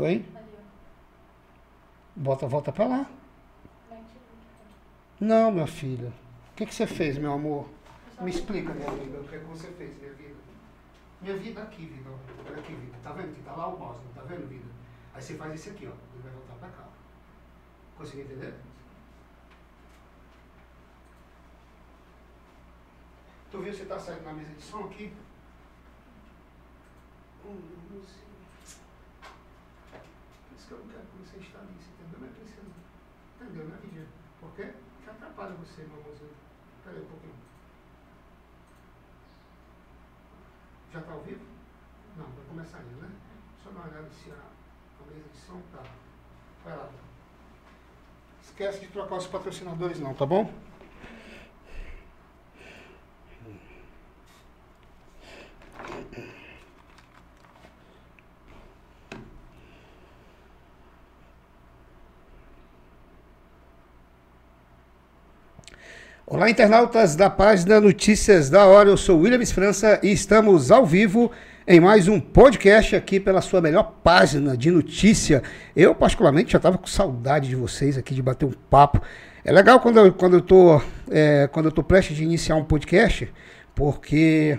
Oi? Bota, volta pra lá. Não, minha filha. O que, que você fez, meu amor? Me explica, minha amiga, o que, é que você fez, minha vida. Minha vida aqui, vida. Olha aqui, vida. Tá vendo que tá lá o mouse, não tá vendo, vida? Aí você faz isso aqui, ó. Ele vai voltar pra cá. Conseguiu entender? Tu viu se tá saindo na mesa de som aqui? Hum, não eu não quero que você instale isso, entendeu? Não é preciso. Entendeu, né, Vidia? Por quê? Que atrapalha você, meu amorzinho. Pera aí um pouquinho. Já tá ao vivo? Não, vai começar ainda, né? Só dar uma olhada se a, a mesa de som tá. Vai lá. Esquece de trocar os patrocinadores não, tá bom? Olá, internautas da página Notícias da Hora. Eu sou Williams França e estamos ao vivo em mais um podcast aqui pela sua melhor página de notícia. Eu, particularmente, já estava com saudade de vocês aqui, de bater um papo. É legal quando eu, quando eu, é, quando eu prestes de iniciar um podcast, porque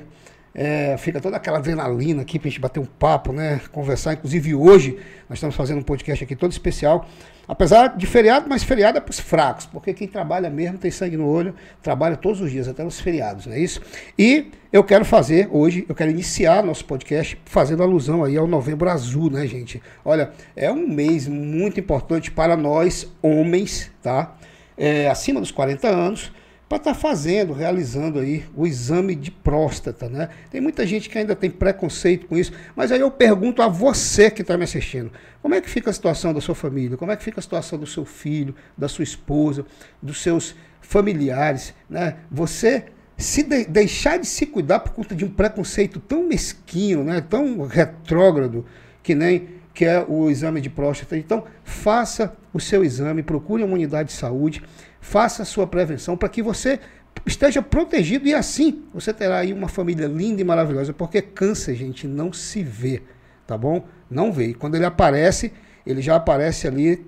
é, fica toda aquela adrenalina aqui para gente bater um papo, né? Conversar. Inclusive hoje nós estamos fazendo um podcast aqui todo especial. Apesar de feriado, mas feriado é para os fracos, porque quem trabalha mesmo tem sangue no olho, trabalha todos os dias, até nos feriados, não é isso? E eu quero fazer hoje, eu quero iniciar nosso podcast fazendo alusão aí ao Novembro Azul, né, gente? Olha, é um mês muito importante para nós, homens, tá? É, acima dos 40 anos, para estar tá fazendo, realizando aí o exame de próstata, né? Tem muita gente que ainda tem preconceito com isso, mas aí eu pergunto a você que está me assistindo, como é que fica a situação da sua família? Como é que fica a situação do seu filho, da sua esposa, dos seus familiares, né? Você se de deixar de se cuidar por conta de um preconceito tão mesquinho, né? Tão retrógrado que nem que é o exame de próstata. Então, faça o seu exame, procure uma unidade de saúde faça a sua prevenção para que você esteja protegido e assim você terá aí uma família linda e maravilhosa, porque câncer, gente, não se vê, tá bom? Não vê. E quando ele aparece, ele já aparece ali,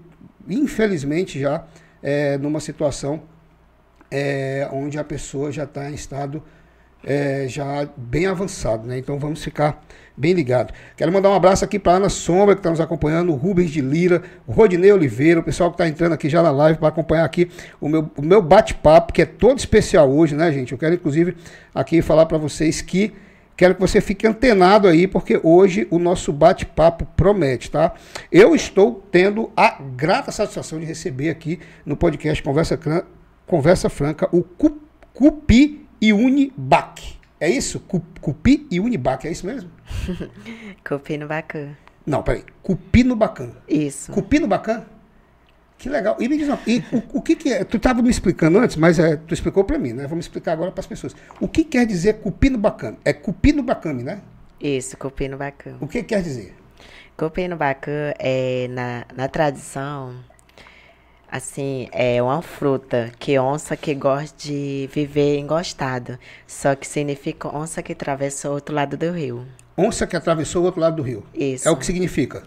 infelizmente, já é, numa situação é, onde a pessoa já está em estado é, já bem avançado, né? Então vamos ficar bem ligado. Quero mandar um abraço aqui para Ana Sombra, que está nos acompanhando, o Rubens de Lira, o Rodinei Oliveira, o pessoal que está entrando aqui já na live para acompanhar aqui o meu, o meu bate-papo, que é todo especial hoje, né, gente? Eu quero, inclusive, aqui falar para vocês que quero que você fique antenado aí, porque hoje o nosso bate-papo promete, tá? Eu estou tendo a grata satisfação de receber aqui no podcast Conversa, Conversa Franca o Cupi e Unibac. É isso? Cupi e Unibac, é isso mesmo? Cupi no Bacan. Não, peraí. Cupi no Bacan. Isso. Cupi no Bacan? Que legal. E me diz, e o, o, que, que é? Tu estava me explicando antes, mas é, tu explicou para mim, né? Vamos explicar agora para as pessoas. O que quer dizer cupi no bacana? É cupi no bacame, né? Isso, cupi no bacana. O que quer dizer? Cupi no bacana é, na, na tradição, Assim, é uma fruta que onça que gosta de viver engostado. Só que significa onça que atravessa o outro lado do rio. Onça que atravessou o outro lado do rio. Isso. É o que significa?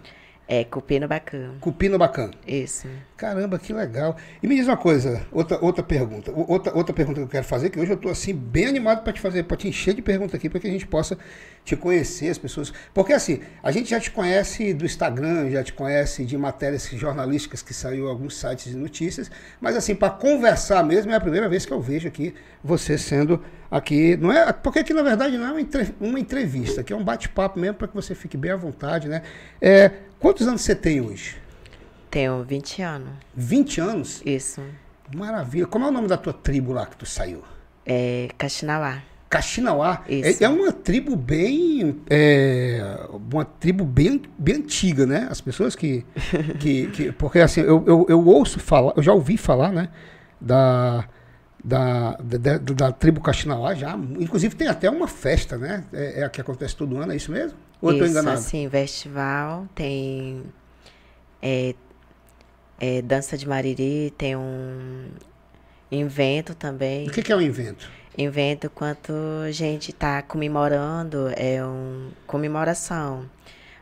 É, cupino bacana. Cupino bacana. Isso. Caramba, que legal. E me diz uma coisa, outra, outra pergunta. Outra, outra pergunta que eu quero fazer, que hoje eu estou assim, bem animado para te fazer, para te encher de perguntas aqui, para que a gente possa te conhecer, as pessoas. Porque assim, a gente já te conhece do Instagram, já te conhece de matérias jornalísticas que saiu em alguns sites de notícias, mas assim, para conversar mesmo, é a primeira vez que eu vejo aqui você sendo aqui. Não é, porque aqui na verdade não é uma entrevista, aqui é um bate-papo mesmo para que você fique bem à vontade, né? É, Quantos anos você tem hoje? Tenho 20 anos. 20 anos? Isso. Maravilha. Como é o nome da tua tribo lá que tu saiu? É Caxinauá. Caxinauá? Isso. É, é uma tribo bem. É, uma tribo bem, bem antiga, né? As pessoas que. que, que porque assim, eu, eu, eu ouço falar, eu já ouvi falar, né? Da. Da, da, da, da tribo Caxinauá já. Inclusive tem até uma festa, né? É, é a que acontece todo ano, é isso mesmo? Ou Isso, eu tô enganado? Sim, festival, tem é, é, dança de mariri, tem um invento também. O que, que é um invento? Invento quanto a gente está comemorando, é uma comemoração.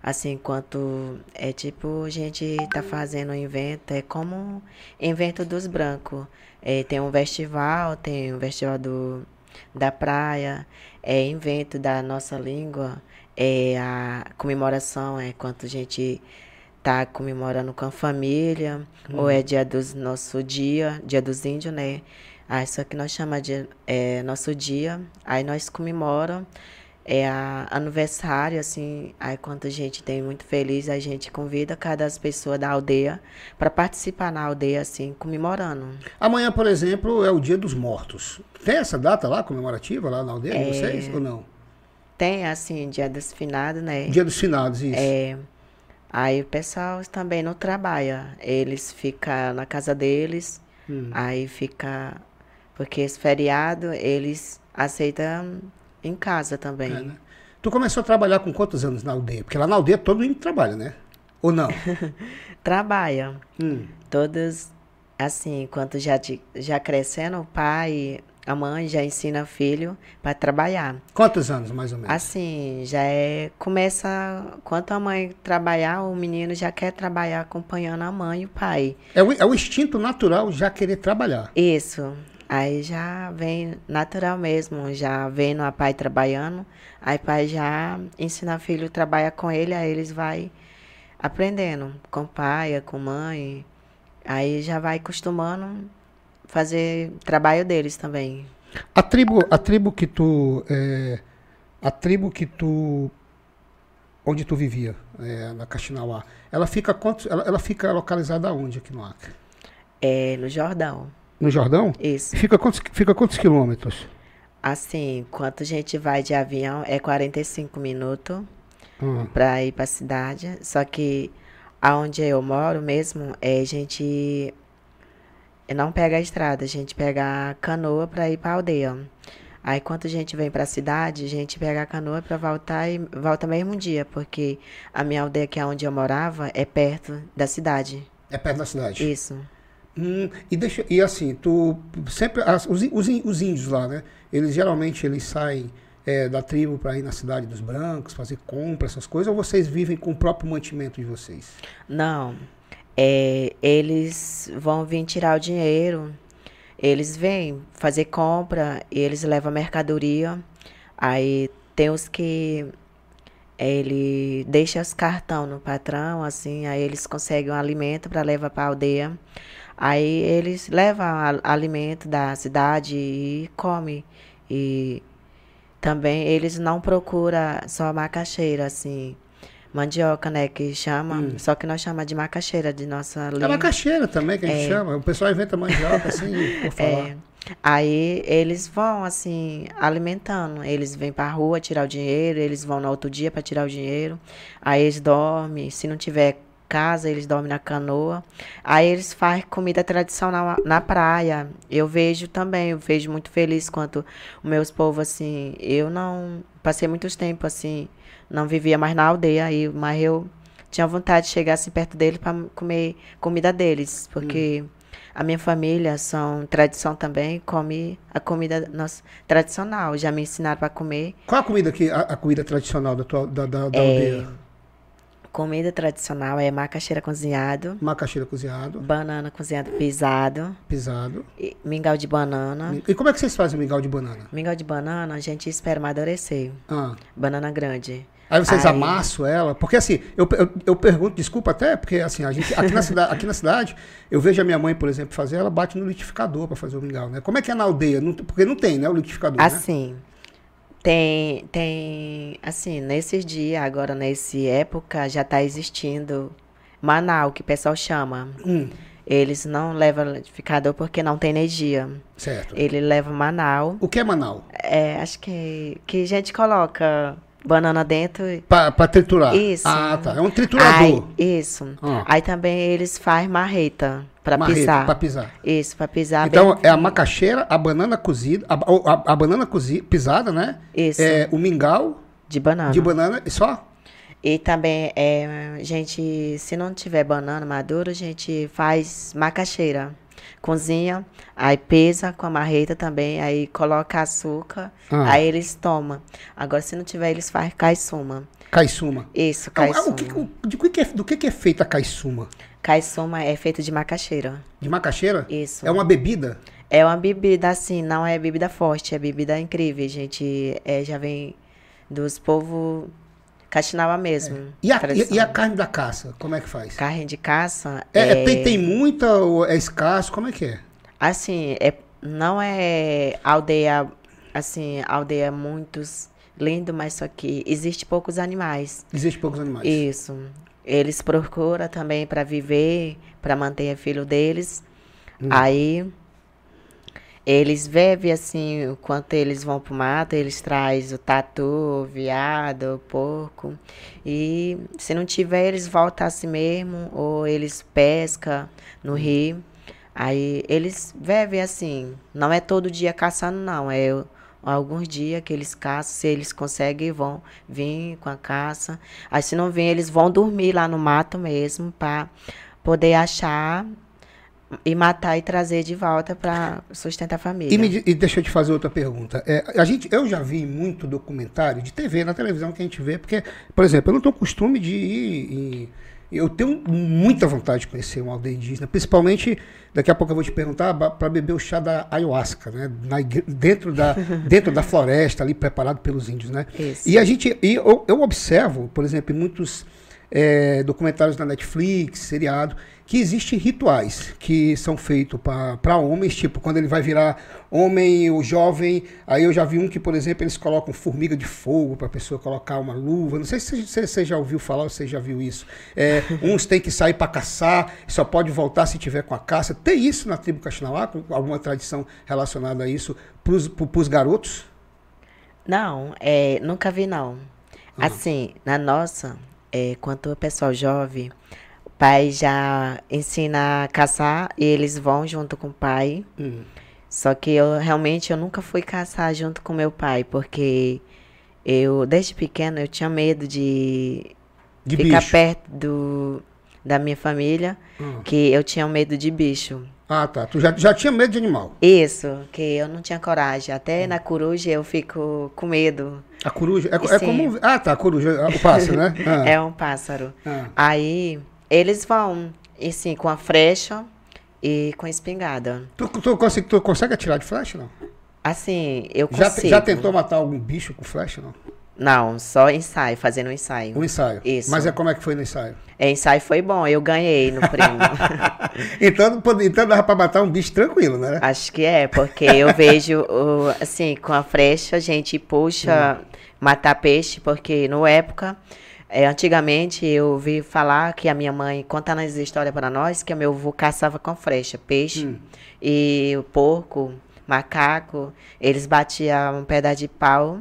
Assim, enquanto é tipo, a gente tá fazendo um evento, é como evento dos brancos. É, tem um festival, tem um festival do, da praia, é evento da nossa língua, é a comemoração, é quanto a gente tá comemorando com a família, Hum. ou é dia dos nosso dia, dia dos índios, né? Aí só que nós chama de é, nosso dia, aí nós comemora é a aniversário assim, aí quando a gente tem muito feliz, a gente convida cada pessoa da aldeia para participar na aldeia assim, comemorando. Amanhã, por exemplo, é o Dia dos Mortos. Tem essa data lá, comemorativa, lá na aldeia de É. vocês, ou não? Tem assim, dia dos finados, né? Dia dos Finados, isso. É, aí o pessoal também não trabalha. Eles ficam na casa deles, Hum. aí fica. Porque esse feriado eles aceitam em casa também. É, né? Tu começou a trabalhar com quantos anos na aldeia? Porque lá na aldeia todo mundo trabalha, né? Ou não? Trabalha. Hum. Todos, assim, enquanto já, de- já crescendo, o pai, a mãe já ensina o filho para trabalhar. Quantos anos, mais ou menos? Assim, já é. Começa. Quanto a mãe trabalhar, o menino já quer trabalhar acompanhando a mãe e o pai. É o, é o instinto natural já querer trabalhar. Isso. Aí já vem natural mesmo, já vendo a pai trabalhando, aí pai já ensina o filho a trabalhar com ele, aí eles vai aprendendo com o pai, com a mãe. Aí já vai acostumando fazer trabalho deles também. A tribo, a tribo que tu. é, a tribo que tu. Onde tu vivia, é, na Caxinauá, ela fica quantos, ela, ela fica localizada onde aqui no Acre? É no Jordão. No Jordão? Isso. Fica quantos, fica quantos quilômetros? Assim, quando a gente vai de avião, é 45 minutos Hum. para ir para a cidade. Só que aonde eu moro mesmo, é a gente não pega a estrada, a gente pega a canoa para ir para aldeia. Aí quando a gente vem para a cidade, a gente pega a canoa para voltar e volta mesmo dia, porque a minha aldeia que é onde eu morava é perto da cidade. É perto da cidade. Isso. Hum, e, deixa, e assim, tu sempre. as- os, os, os índios lá, né? Eles geralmente eles saem é, da tribo para ir na cidade dos brancos, fazer compra, essas coisas, ou vocês vivem com o próprio mantimento de vocês? Não. É, eles vão vir tirar o dinheiro. Eles vêm fazer compra eles levam mercadoria. Aí tem os que ele deixa os cartão no patrão, assim, aí eles conseguem um alimento para levar para a aldeia. Aí eles levam alimento da cidade e come. E também eles não procuram só macaxeira, assim, mandioca, né, que chama, só que nós chamamos de macaxeira de nossa É língua. macaxeira também que a gente É. chama. O pessoal inventa mandioca assim, por falar. É. Aí eles vão assim alimentando, eles vêm pra rua tirar o dinheiro, eles vão no outro dia para tirar o dinheiro. Aí eles dormem, se não tiver casa, eles dormem na canoa. Aí eles fazem comida tradicional na praia. Eu vejo também, eu vejo muito feliz quanto os meus povos assim, eu não passei muitos tempos assim, não vivia mais na aldeia aí, mas eu tinha vontade de chegar assim perto dele para comer comida deles, porque a minha família são tradição também, come a comida nossa tradicional. Já me ensinaram para comer Qual a comida que a, a comida tradicional da tua da, da, da É. aldeia? Comida tradicional é macaxeira cozinhado, Macaxeira cozinhado, banana cozinhado pisado, pisado. e mingau de banana. E como é que vocês fazem o mingau de banana? Mingau de banana a gente espera amadurecer. Ah. Banana grande. Aí vocês Aí- amassam ela, porque assim, eu, eu, eu pergunto, desculpa até, porque assim, a gente, aqui, na cidade, aqui na cidade, eu vejo a minha mãe, por exemplo, fazer, ela bate no liquidificador para fazer o mingau, né? Como é que é na aldeia? Não- porque não tem, né, o liquidificador, né? Tem, tem, assim, nesses dias, agora nessa época, já tá existindo Manau, que o pessoal chama. Hum, Eles não levam liquidificador porque não tem energia. certo. Ele leva Manau. O que é Manau? É, acho que, que a gente coloca banana dentro. Para triturar? Isso. Ah, tá. É um triturador. Aí, isso. Ah. Aí também eles fazem marreta para Marreta, pisar. pra pisar. Isso, para pisar Então, bem. é a macaxeira, a banana cozida, a, a- a banana cozi, pisada, né? Isso, É o mingau de banana. de banana e só? E também, é, gente, se não tiver banana madura, a gente faz macaxeira. Cozinha, aí pesa com a marreta também, aí coloca açúcar, Ah. aí eles tomam. Agora, se não tiver, eles fazem caissuma. Caiçuma. Isso, Ah, ah, caiçuma. o que, o- que é, do que, que é feita a caiçuma? Caiçuma é feito de macaxeira. De macaxeira? Isso. É uma bebida? É uma bebida assim, não é bebida forte, é bebida incrível, gente. É, já vem dos povos Caxinawa mesmo. E a, e, e a carne da caça, como é que faz? Carne de caça É, é, é- tem, tem muita ou é escasso? Como é que é? assim, é, não é aldeia, assim, aldeia muitos lindo, mas só que existe poucos animais. Existem poucos animais. Isso. Eles procuram também para viver, para manter o filho deles. Hum. Aí eles bebem assim, enquanto eles vão pro mato, eles trazem o tatu, o viado, o porco. E se não tiver, eles voltam assim mesmo, ou eles pescam no rio. Aí eles bebem assim, não é todo dia caçando não, é alguns dias que eles caçam, se eles conseguem vão vir com a caça. Aí se não vir, eles vão dormir lá no mato mesmo para poder achar e matar e trazer de volta para sustentar a família. E, me e deixa eu te fazer outra pergunta. É, a gente, eu já vi muito documentário de TV, na televisão que a gente vê, porque, por exemplo, eu não tenho costume de ir. eu tenho muita vontade de conhecer uma aldeia indígena, principalmente, daqui a pouco eu vou te perguntar, para beber o chá da ayahuasca, né? Na dentro, da, dentro da floresta, ali preparado pelos índios, né? Isso. E a gente, e eu, eu observo, por exemplo, em muitos é, documentários na Netflix, seriado, que existem rituais que são feitos para homens, tipo, quando ele vai virar homem, o jovem, aí eu já vi um que, por exemplo, eles colocam formiga de fogo para a pessoa colocar uma luva, não sei se você, você já ouviu falar ou você já viu isso. É, uns têm que sair para caçar, só pode voltar se tiver com a caça. Tem isso na tribo Caxinauá, alguma tradição relacionada a isso para os garotos? Não, é, nunca vi não. Ah. Assim, na nossa, é, quanto o pessoal jovem, pai já ensina a caçar e eles vão junto com o pai. Hum. Só que eu realmente eu nunca fui caçar junto com meu pai, porque eu desde pequeno eu tinha medo de, De ficar bicho. perto do, da minha família, Hum. que eu tinha medo de bicho. Ah, tá. Tu já, já tinha medo de animal. Isso, que eu não tinha coragem. Hum. Até na coruja eu fico com medo. A coruja. É, é como. Ah, tá. A coruja. O pássaro, né? Ah. É um pássaro. Ah. Aí eles vão, e sim, com a flecha e com a espingarda. Tu, tu, consegue, tu consegue atirar de flecha, não? Assim, eu Já, consigo. já tentou matar algum bicho com flecha, não? Não, só ensaio, fazendo um ensaio. Um ensaio. Isso. Mas é como é que foi no ensaio? É, ensaio foi bom, eu ganhei no prêmio. então, então dava pra matar um bicho tranquilo, né? Acho que é, porque eu vejo, o- assim, com a flecha a gente puxa matar peixe, porque no época, é, antigamente eu ouvi falar que a minha mãe conta nas histórias para nós que meu avô caçava com flecha peixe Hum. e o porco, macaco, eles batiam um pedaço de pau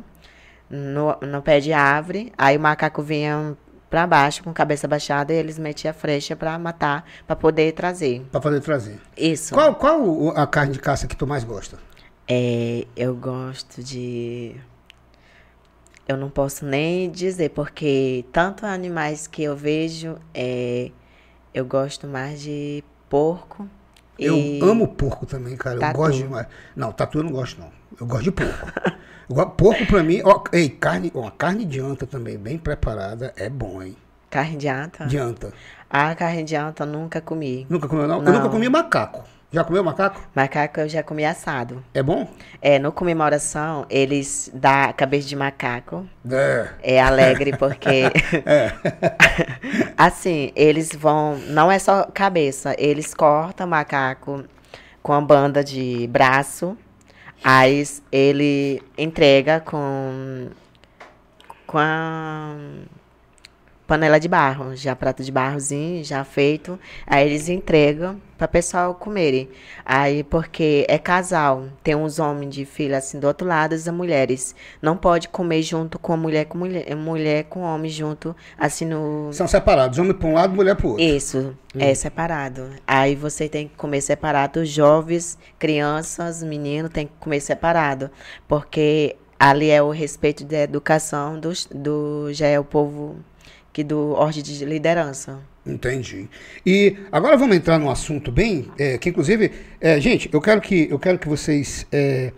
no, no pé de árvore, aí o macaco vinha pra baixo com a cabeça baixada e eles metiam a flecha pra matar, pra poder trazer. Pra poder trazer. Isso. Qual, qual a carne de caça que tu mais gosta? É, eu gosto de. Eu não posso nem dizer, porque tanto animais que eu vejo, é, eu gosto mais de porco. Eu e- amo porco também, cara. Eu Tatu. gosto demais. Não, tatu eu não gosto, não. Eu gosto de porco. Eu gosto- porco pra mim, ó, ei, carne, ó, carne de anta também, bem preparada, é bom, hein? Carne de anta? De anta. Ah, carne de anta eu nunca comi. Nunca comeu, não? Eu Não. nunca comi macaco. Já comeu macaco? Macaco eu já comi assado. É bom? É, no comemoração, eles dão cabeça de macaco. É. É alegre porque. assim, eles vão. Não é só cabeça, eles cortam macaco com a banda de braço. Aí ele entrega com. Com a panela de barro, já prato de barrozinho, já feito. Aí eles entregam para pessoal comerem. Aí porque é casal, tem uns homens de filha assim do outro lado, as mulheres não pode comer junto com a mulher com mulher, mulher com homem junto assim no São separados, homem pra um lado, mulher pro outro. isso, é separado. Aí você tem que comer separado. Os jovens, crianças, meninos tem que comer separado. Porque ali é o respeito da educação do, do já é o povo que do ordem de liderança. Entendi. E agora vamos entrar num assunto bem, é, que inclusive, é, gente, eu quero que, eu quero que vocês é,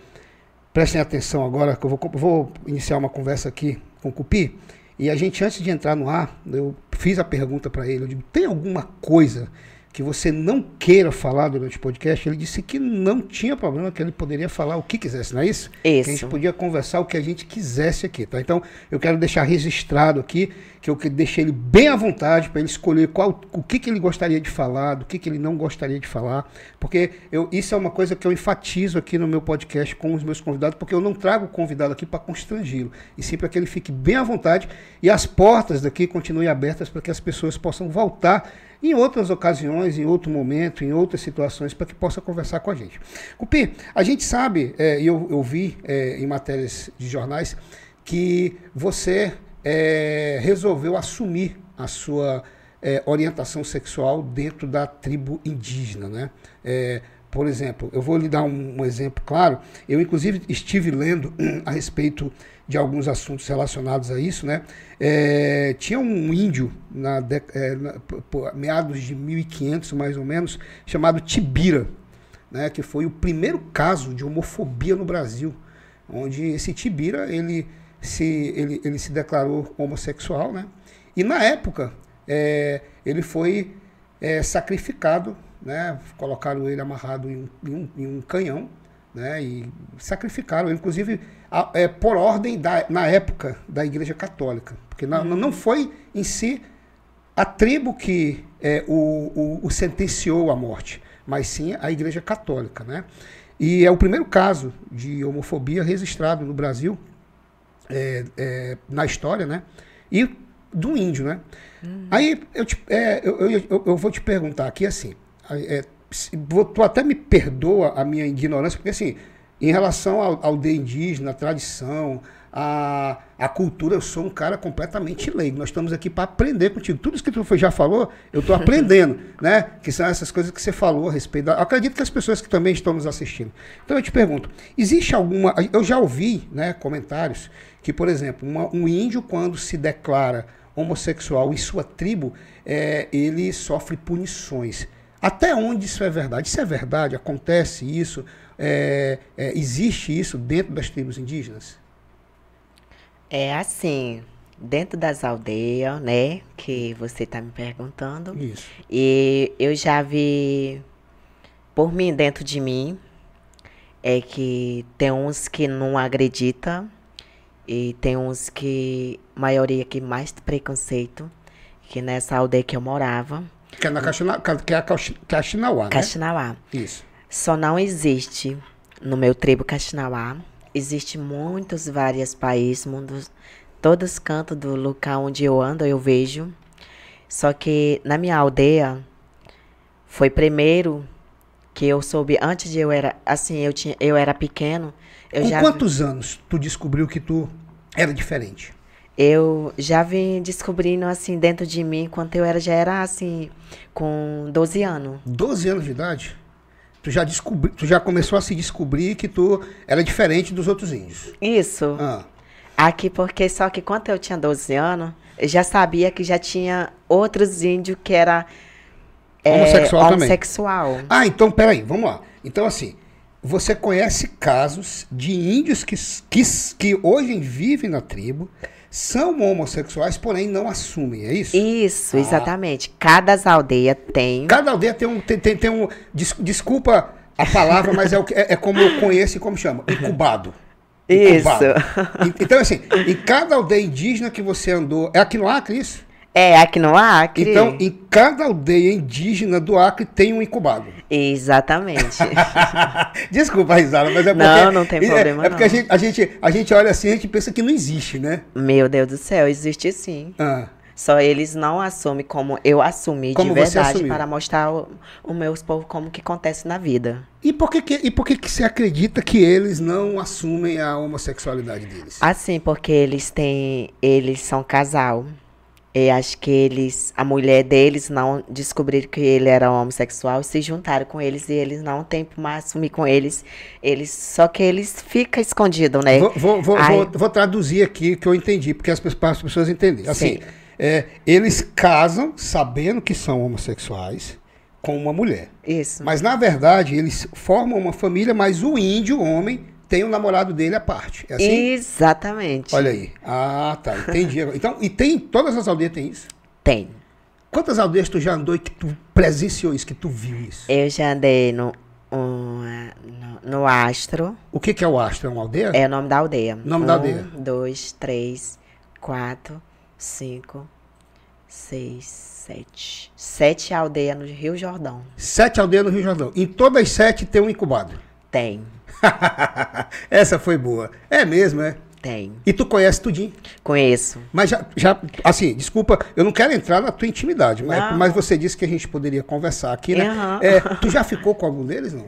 prestem atenção agora, que eu vou, vou iniciar uma conversa aqui com o Cupi, E a gente, antes de entrar no ar, eu fiz a pergunta para ele, eu digo, tem alguma coisa que você não queira falar durante o podcast, ele disse que não tinha problema, que ele poderia falar o que quisesse, não é isso? Isso. Que a gente podia conversar o que a gente quisesse aqui, tá? Então, eu quero deixar registrado aqui que eu deixei ele bem à vontade para ele escolher qual, o que, que ele gostaria de falar, do que, que ele não gostaria de falar, porque eu, isso é uma coisa que eu enfatizo aqui no meu podcast com os meus convidados, porque eu não trago o convidado aqui para constrangi-lo, e sim para que ele fique bem à vontade e as portas daqui continuem abertas para que as pessoas possam voltar em outras ocasiões, em outro momento, em outras situações, para que possa conversar com a gente. Cupi, a gente sabe, é, e eu, eu vi é, em matérias de jornais, que você é, resolveu assumir a sua é, orientação sexual dentro da tribo indígena, né? É, por exemplo, eu vou lhe dar um, um, exemplo claro. Eu, inclusive, estive lendo a respeito de alguns assuntos relacionados a isso, né? É, tinha um índio, na, é, na meados de 1500, mais ou menos, chamado Tibira, né? Que foi o primeiro caso de homofobia no Brasil, onde esse Tibira, ele se, ele, ele se declarou homossexual, né? E na época, é, ele foi é, sacrificado né? Colocaram ele amarrado em um, em um, em um canhão, né? E sacrificaram, inclusive a, é, por ordem da, na época da Igreja Católica, porque na, não foi em si a tribo que é, o, o, o, sentenciou à morte, mas sim a Igreja Católica, né? E é o primeiro caso de homofobia registrado no Brasil é, é, na história, né? E do índio, né? Uhum. Aí eu, te, é, eu, eu, eu, vou te perguntar aqui assim, é, tu até me perdoa a minha ignorância, porque assim, em relação ao, ao de indígena, a tradição, a, a cultura, eu sou um cara completamente leigo. Nós estamos aqui para aprender contigo. Tudo isso que tu já falou, eu estou aprendendo, né? Que são essas coisas que você falou a respeito. Da... Acredito que as pessoas que também estão nos assistindo. Então eu te pergunto, existe alguma. Eu já ouvi né, comentários que, por exemplo, uma, um índio, quando se declara homossexual em sua tribo, é, ele sofre punições. Até onde isso é verdade? Isso é verdade? Acontece isso? É, é, existe isso dentro das tribos indígenas? É assim, dentro das aldeias, né, que você está me perguntando. Isso. E eu já vi por mim, dentro de mim, é que tem uns que não acreditam e tem uns que, maioria que mais preconceito, que nessa aldeia que eu morava, que é, na Caxina, que é a Caxinauá, né? Caxinauá. Isso. Só não existe no meu tribo Caxinauá. Existe muitos, vários países, mundos, todos os cantos do local onde eu ando, eu vejo. Só que na minha aldeia, foi primeiro que eu soube, antes de eu era, assim, eu, tinha, eu era pequeno. Eu Com já quantos anos tu descobriu que tu era diferente? Eu já vim descobrindo assim dentro de mim quando eu era já era assim com 12 anos. 12 anos de idade? Tu já descobri, tu já começou a se descobrir que tu era diferente dos outros índios. Isso. Ah. Aqui porque só que quando eu tinha 12 anos, eu já sabia que já tinha outros índios que era é, homossexual, homossexual. também. Ah, então peraí, vamos lá. Então assim, você conhece casos de índios que, que, que hoje vivem na tribo, são homossexuais, porém não assumem, é isso? Isso, ah. exatamente. Cada aldeia tem. Cada aldeia tem um. Tem, tem, tem um des, desculpa a palavra, mas é, o é, é, como eu conheço e como chama. Incubado. Incubado. Isso. Então, assim, em cada aldeia indígena que você andou. É aqui no Acre isso? É, aqui no Acre. Então, em cada aldeia indígena do Acre tem um incubado. Exatamente. Desculpa, Risada, mas é porque. Não, não tem problema. É, é porque. A, gente, a, gente, a gente olha assim e a gente pensa que não existe, né? Meu Deus do céu, existe sim. Ah. Só eles não assumem como eu assumi como de verdade para mostrar o, o meus povo como que acontece na vida. E por que, que, e por que, que você acredita que eles não assumem a homossexualidade deles? Assim, porque eles têm. Eles são casal. E acho que eles, a mulher deles não descobriram que ele era homossexual, se juntaram com eles e eles não têm mais assumir com eles. Eles só que eles ficam escondidos, né? Vou, vou, vou, vou, vou traduzir aqui o que eu entendi, porque as pessoas, as pessoas entendem. Assim, é, eles casam sabendo que são homossexuais com uma mulher. Isso. Mas na verdade eles formam uma família, mas o índio, o homem, tem o namorado dele à parte. É assim? Exatamente. Olha aí. Ah, tá. Entendi. Então, e tem, todas as aldeias tem isso? Tem. Quantas aldeias tu já andou e que tu presenciou isso, que tu viu isso? Eu já andei no, um, no, no Astro. O que, que é o Astro? É uma aldeia? É o nome da aldeia. Nome da aldeia. Um, dois, três, quatro, cinco, seis, sete. Sete aldeias no Rio Jordão. Sete aldeias no Rio Jordão. Em todas as sete tem um incubado. Tem, Essa foi boa. É mesmo, é? tem. E tu conhece tudinho. Conheço. Mas já, já, assim, desculpa, eu não quero entrar na tua intimidade, mas, mas você disse que a gente poderia conversar aqui, né? Aham. É, tu já ficou com algum deles, não?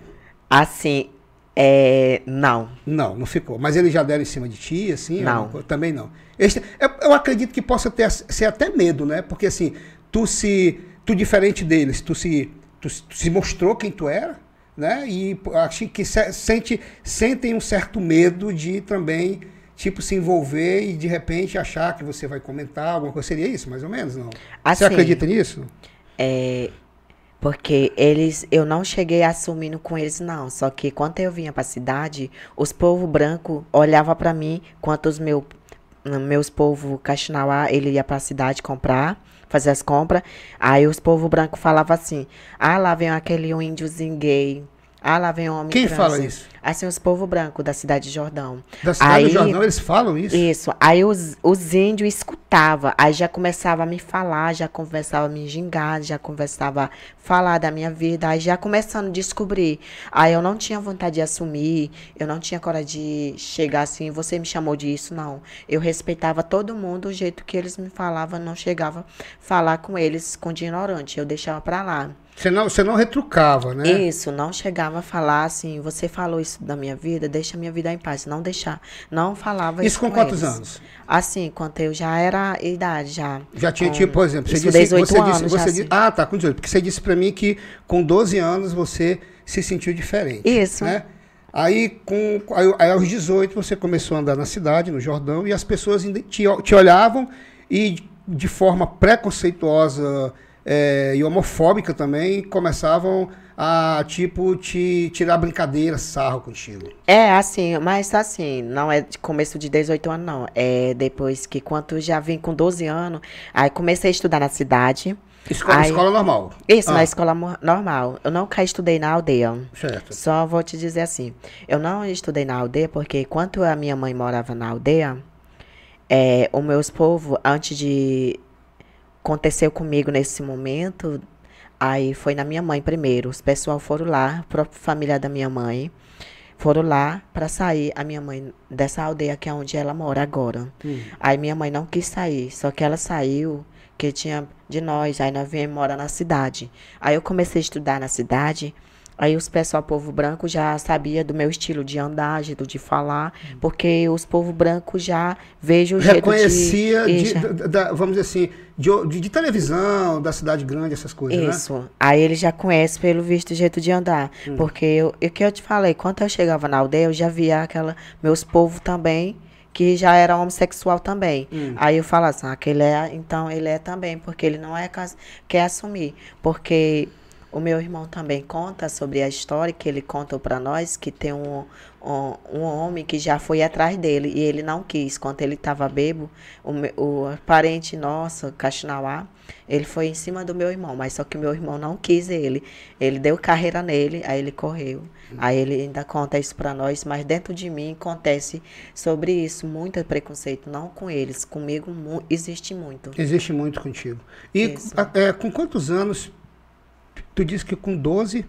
Assim, é. Não. Não, não ficou. Mas eles já deram em cima de ti, assim? Não. coisa? Também não. Este- eu, eu acredito que possa ter, ser até medo, né? Porque assim, tu se. Tu diferente deles, tu se. Tu, se- tu se mostrou quem tu era, né? E acho que se- sente, sentem um certo medo de também, tipo, se envolver e de repente achar que você vai comentar alguma coisa. Seria isso, mais ou menos, não? Você Assim. acredita nisso? É. Porque eles, eu não cheguei assumindo com eles, não. Só que quando eu vinha pra cidade, os povos brancos olhavam pra mim, quanto os meu, meus povos Caxinauá, ele ia pra cidade comprar, fazer as compras. Aí os povos brancos falavam assim: ah, lá vem aquele índiozinho gay. Ah, lá vem homem Quem trans." fala isso? Assim, os povos brancos da cidade de Jordão. Da cidade Aí- Jordão, eles falam isso? isso. Aí os, os índios escutavam, aí já começava a me falar, já começava a me gingar, já começava a falar da minha vida, aí já começando a descobrir. Aí eu não tinha vontade de assumir, eu não tinha coragem de chegar assim, você me chamou disso, não. Eu respeitava todo mundo, o jeito que eles me falavam, não chegava a falar com eles com de ignorante, eu deixava pra lá. Você, não, você não retrucava, né? Isso, não chegava a falar assim, você falou isso da minha vida, deixa a minha vida em paz. Não deixar, não falava isso Isso com quantos eles. anos? Assim, quando eu já era idade, já. Já tinha, com- tipo, por exemplo, você disse, 18 você anos, disse, você assim. disse, ah, tá, com 18, porque você disse pra mim que com 12 anos você se sentiu diferente. Isso. Né? Aí, com, aí, aí aos 18 você começou a andar na cidade, no Jordão, e as pessoas te, te olhavam e de forma preconceituosa eh, e homofóbica também começavam a, tipo, te tirar brincadeira, sarro contigo. É, assim, mas assim, não é de começo de 18 anos, não. É depois que, quando já vim com 12 anos, aí comecei a estudar na cidade. Escola, Aí- escola normal. Isso, Ah, na escola normal. Eu nunca estudei na aldeia. Certo. Só vou te dizer assim, eu não estudei na aldeia porque quando a minha mãe morava na aldeia, é, os meus povos, antes de aconteceu comigo nesse momento, aí foi na minha mãe primeiro. Os pessoal foram lá, a própria família da minha mãe, foram lá para sair a minha mãe dessa aldeia que é onde ela mora agora. Hum. Aí minha mãe não quis sair, só que ela saiu, que tinha de nós, aí nós viemos morar na cidade. Aí eu comecei a estudar na cidade, aí os pessoal povo branco já sabia do meu estilo de andar, jeito de falar, porque os povo branco já vejo o jeito reconhecia, de... de, Isso. da- vamos dizer assim, de, de- de televisão, da cidade grande, essas coisas, né? Isso. Aí ele já conhece pelo visto o jeito de andar. Hum. Porque eu, o que eu te falei, quando eu chegava na aldeia, eu já via aquela, meus povos também, que já era homossexual também. Hum. Aí eu falo assim, aquele é, então ele é também, porque ele não é quer assumir. Porque o meu irmão também conta sobre a história que ele contou para nós, que tem um, um, um homem que já foi atrás dele e ele não quis. Quando ele estava bebo, o, o parente nosso, Caxinauá, ele foi em cima do meu irmão, mas só que o meu irmão não quis ele. Ele deu carreira nele, aí ele correu. Aí ele ainda conta isso para nós, mas dentro de mim acontece sobre isso, muito preconceito, não com eles, comigo mu- existe muito. Existe muito contigo. E a- é, com quantos anos, tu disse que com 12,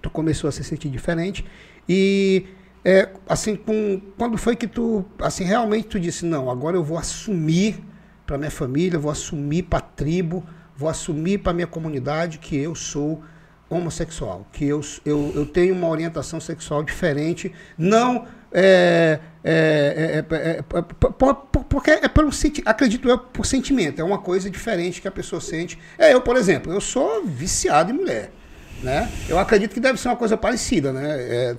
tu começou a se sentir diferente, e é, assim, com, quando foi que tu, assim, realmente tu disse, não, agora eu vou assumir para minha família, vou assumir para a tribo, vou assumir para minha comunidade que eu sou homossexual, que eu, eu, eu tenho uma orientação sexual diferente, não é, é, é, é, é, é, por- por- porque é pelo senti- acredito eu por sentimento, é uma coisa diferente que a pessoa sente. É eu, por exemplo, eu sou viciado em mulher. Né? Eu acredito que deve ser uma coisa parecida, né? É,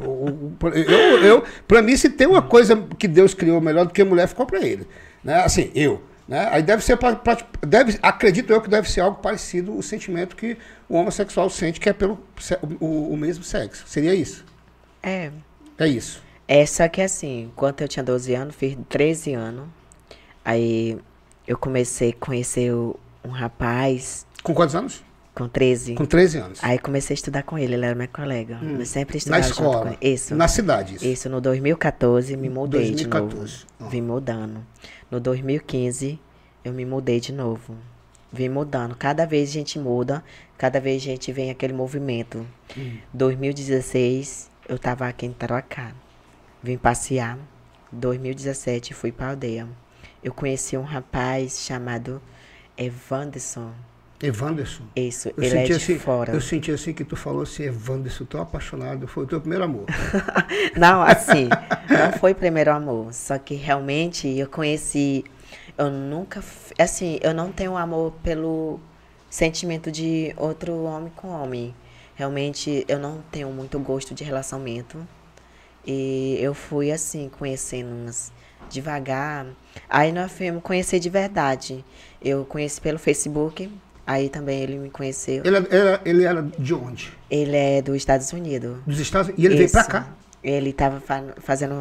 eu, eu, para mim, se tem uma coisa que Deus criou melhor do que mulher, ficou para ele, né? Assim, eu, né? Aí deve ser, pra, pra- deve, acredito eu que deve ser algo parecido o sentimento que o homossexual sente, que é pelo o, o mesmo sexo. Seria isso? É, É isso. É, só que assim, quando eu tinha 12 anos, fiz 13 anos. Aí eu comecei a conhecer um rapaz Com quantos anos? com 13. Com 13 anos. Aí comecei a estudar com ele, ele era meu colega. Eu sempre Na estudava junto com escola. ele. Isso. Na cidade, isso. Isso, no 2014 me mudei 2014. de novo. Vim mudando. No 2015 eu me mudei de novo. Vim mudando. Cada vez a gente muda, cada vez a gente vem aquele movimento. Hum. 2016 eu tava aqui em Tarauacá. Vim passear. 2017 fui pra aldeia. Eu conheci um rapaz chamado Evanderson. Evanderson. Isso, Eu ele é de assim, fora. eu senti assim que tu falou assim, Evanderson, tô apaixonado, foi o teu primeiro amor. Não, assim, não foi primeiro amor. Só que realmente eu conheci. Eu nunca. Assim, eu não tenho amor pelo sentimento de outro homem com homem. Realmente eu não tenho muito gosto de relacionamento. E eu fui assim, conhecendo umas devagar. Aí nós fomos conhecer de verdade. Eu conheci pelo Facebook. Aí também ele me conheceu. Ele era, ele era de onde? Ele é dos Estados Unidos. Dos Estados Unidos? E ele veio pra Isso. cá? Ele estava fazendo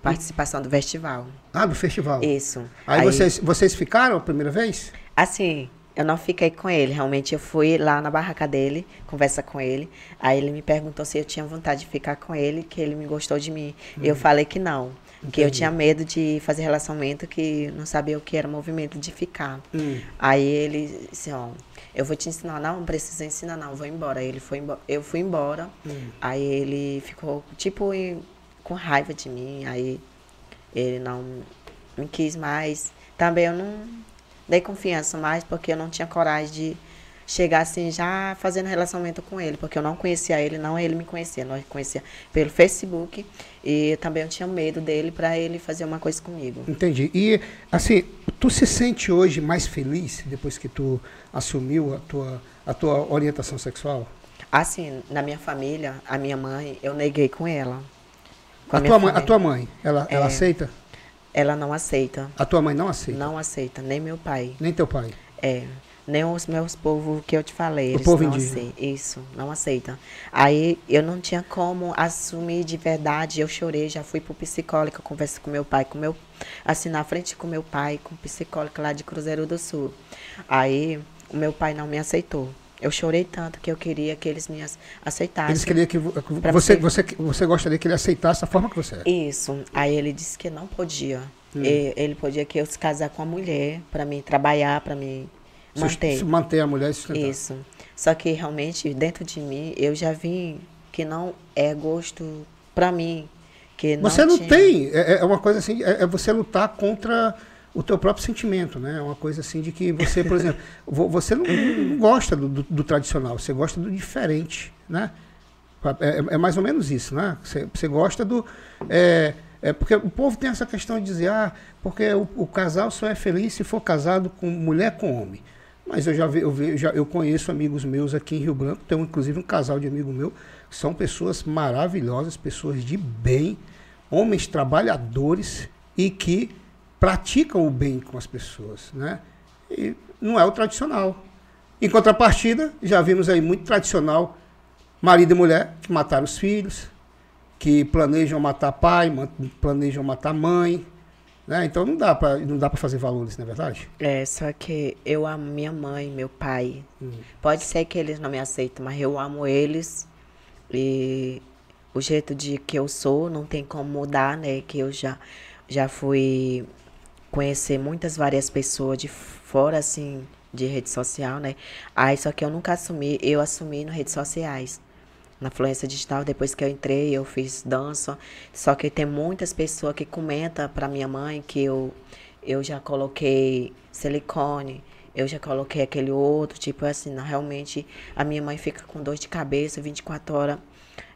participação do festival. Ah, do festival. Isso. Aí, vocês, vocês ficaram a primeira vez? Assim, eu não fiquei com ele. Realmente, eu fui lá na barraca dele, conversa com ele. Aí ele me perguntou se eu tinha vontade de ficar com ele, que ele me gostou de mim. E eu falei que não. Que eu Entendi. tinha medo de fazer relacionamento, que não sabia o que era movimento de ficar. Hum. Aí ele disse, ó, eu vou te ensinar, não, não precisa ensinar, não, vou embora. Aí ele foi embora, eu fui embora, aí ele ficou, tipo, com raiva de mim, aí ele não me quis mais. Também eu não dei confiança mais, porque eu não tinha coragem de chegar assim, já fazendo relacionamento com ele, porque eu não conhecia ele, não ele me conhecia, nós conhecia pelo Facebook, e também eu tinha medo dele para ele fazer uma coisa comigo. Entendi. E, assim, tu se sente hoje mais feliz depois que tu assumiu a tua, a tua orientação sexual? Assim, na minha família, a minha mãe, eu neguei com ela. Com A minha tua, mãe, a tua mãe, ela, ela É. aceita? Ela não aceita. A tua mãe não aceita? Não aceita, nem meu pai. Nem teu pai? É. Nem os meus povos que eu te falei. Eles povo não indígena. Isso, não aceitam. Aí eu não tinha como assumir de verdade. Eu chorei, já fui pro psicólogo, conversei com meu pai, com meu. Assim, na frente com meu pai, com o psicólogo lá de Cruzeiro do Sul. Aí o meu pai não me aceitou. Eu chorei tanto que eu queria que eles me ace- aceitassem. Eles queriam que você, você- você, gostaria que ele aceitasse a forma que você é. Isso. Aí ele disse que não podia. Hum. Ele podia que eu se casar com a mulher para mim trabalhar, para Sus- manter. Manter a mulher e sustentar. Isso. Só que realmente dentro de mim eu já vi que não é gosto para mim, que não Você não tinha- tem, é, é uma coisa assim, é, é você lutar contra o teu próprio sentimento, né? É uma coisa assim de que você, por exemplo, vo- você não, não gosta do, do- do tradicional, você gosta do diferente, né? É, é mais ou menos isso, né? Você, você gosta do... É, é porque o povo tem essa questão de dizer, ah, porque o, o casal só é feliz se for casado com mulher com homem. Mas eu já, vi, eu, vi, já eu conheço amigos meus aqui em Rio Branco, tenho inclusive um casal de amigo meu, são pessoas maravilhosas, pessoas de bem, homens trabalhadores e que praticam o bem com as pessoas, né? E não é o tradicional. Em contrapartida, já vimos aí muito tradicional, marido e mulher que mataram os filhos, que planejam matar pai, planejam matar mãe, né? Então não dá para não dá para fazer valores, não é verdade? É, só que eu amo minha mãe, meu pai. Hum. Pode ser que eles não me aceitem, mas eu amo eles. E o jeito de que eu sou não tem como mudar, né? Que eu já, já fui conhecer muitas várias pessoas de fora, assim, de rede social, né? Aí, só que eu nunca assumi, eu assumi nas redes sociais. Na influência digital, depois que eu entrei, eu fiz dança. Só que tem muitas pessoas que comentam pra minha mãe que eu, eu já coloquei silicone, eu já coloquei aquele outro, tipo assim, não, realmente a minha mãe fica com dor de cabeça 24 horas.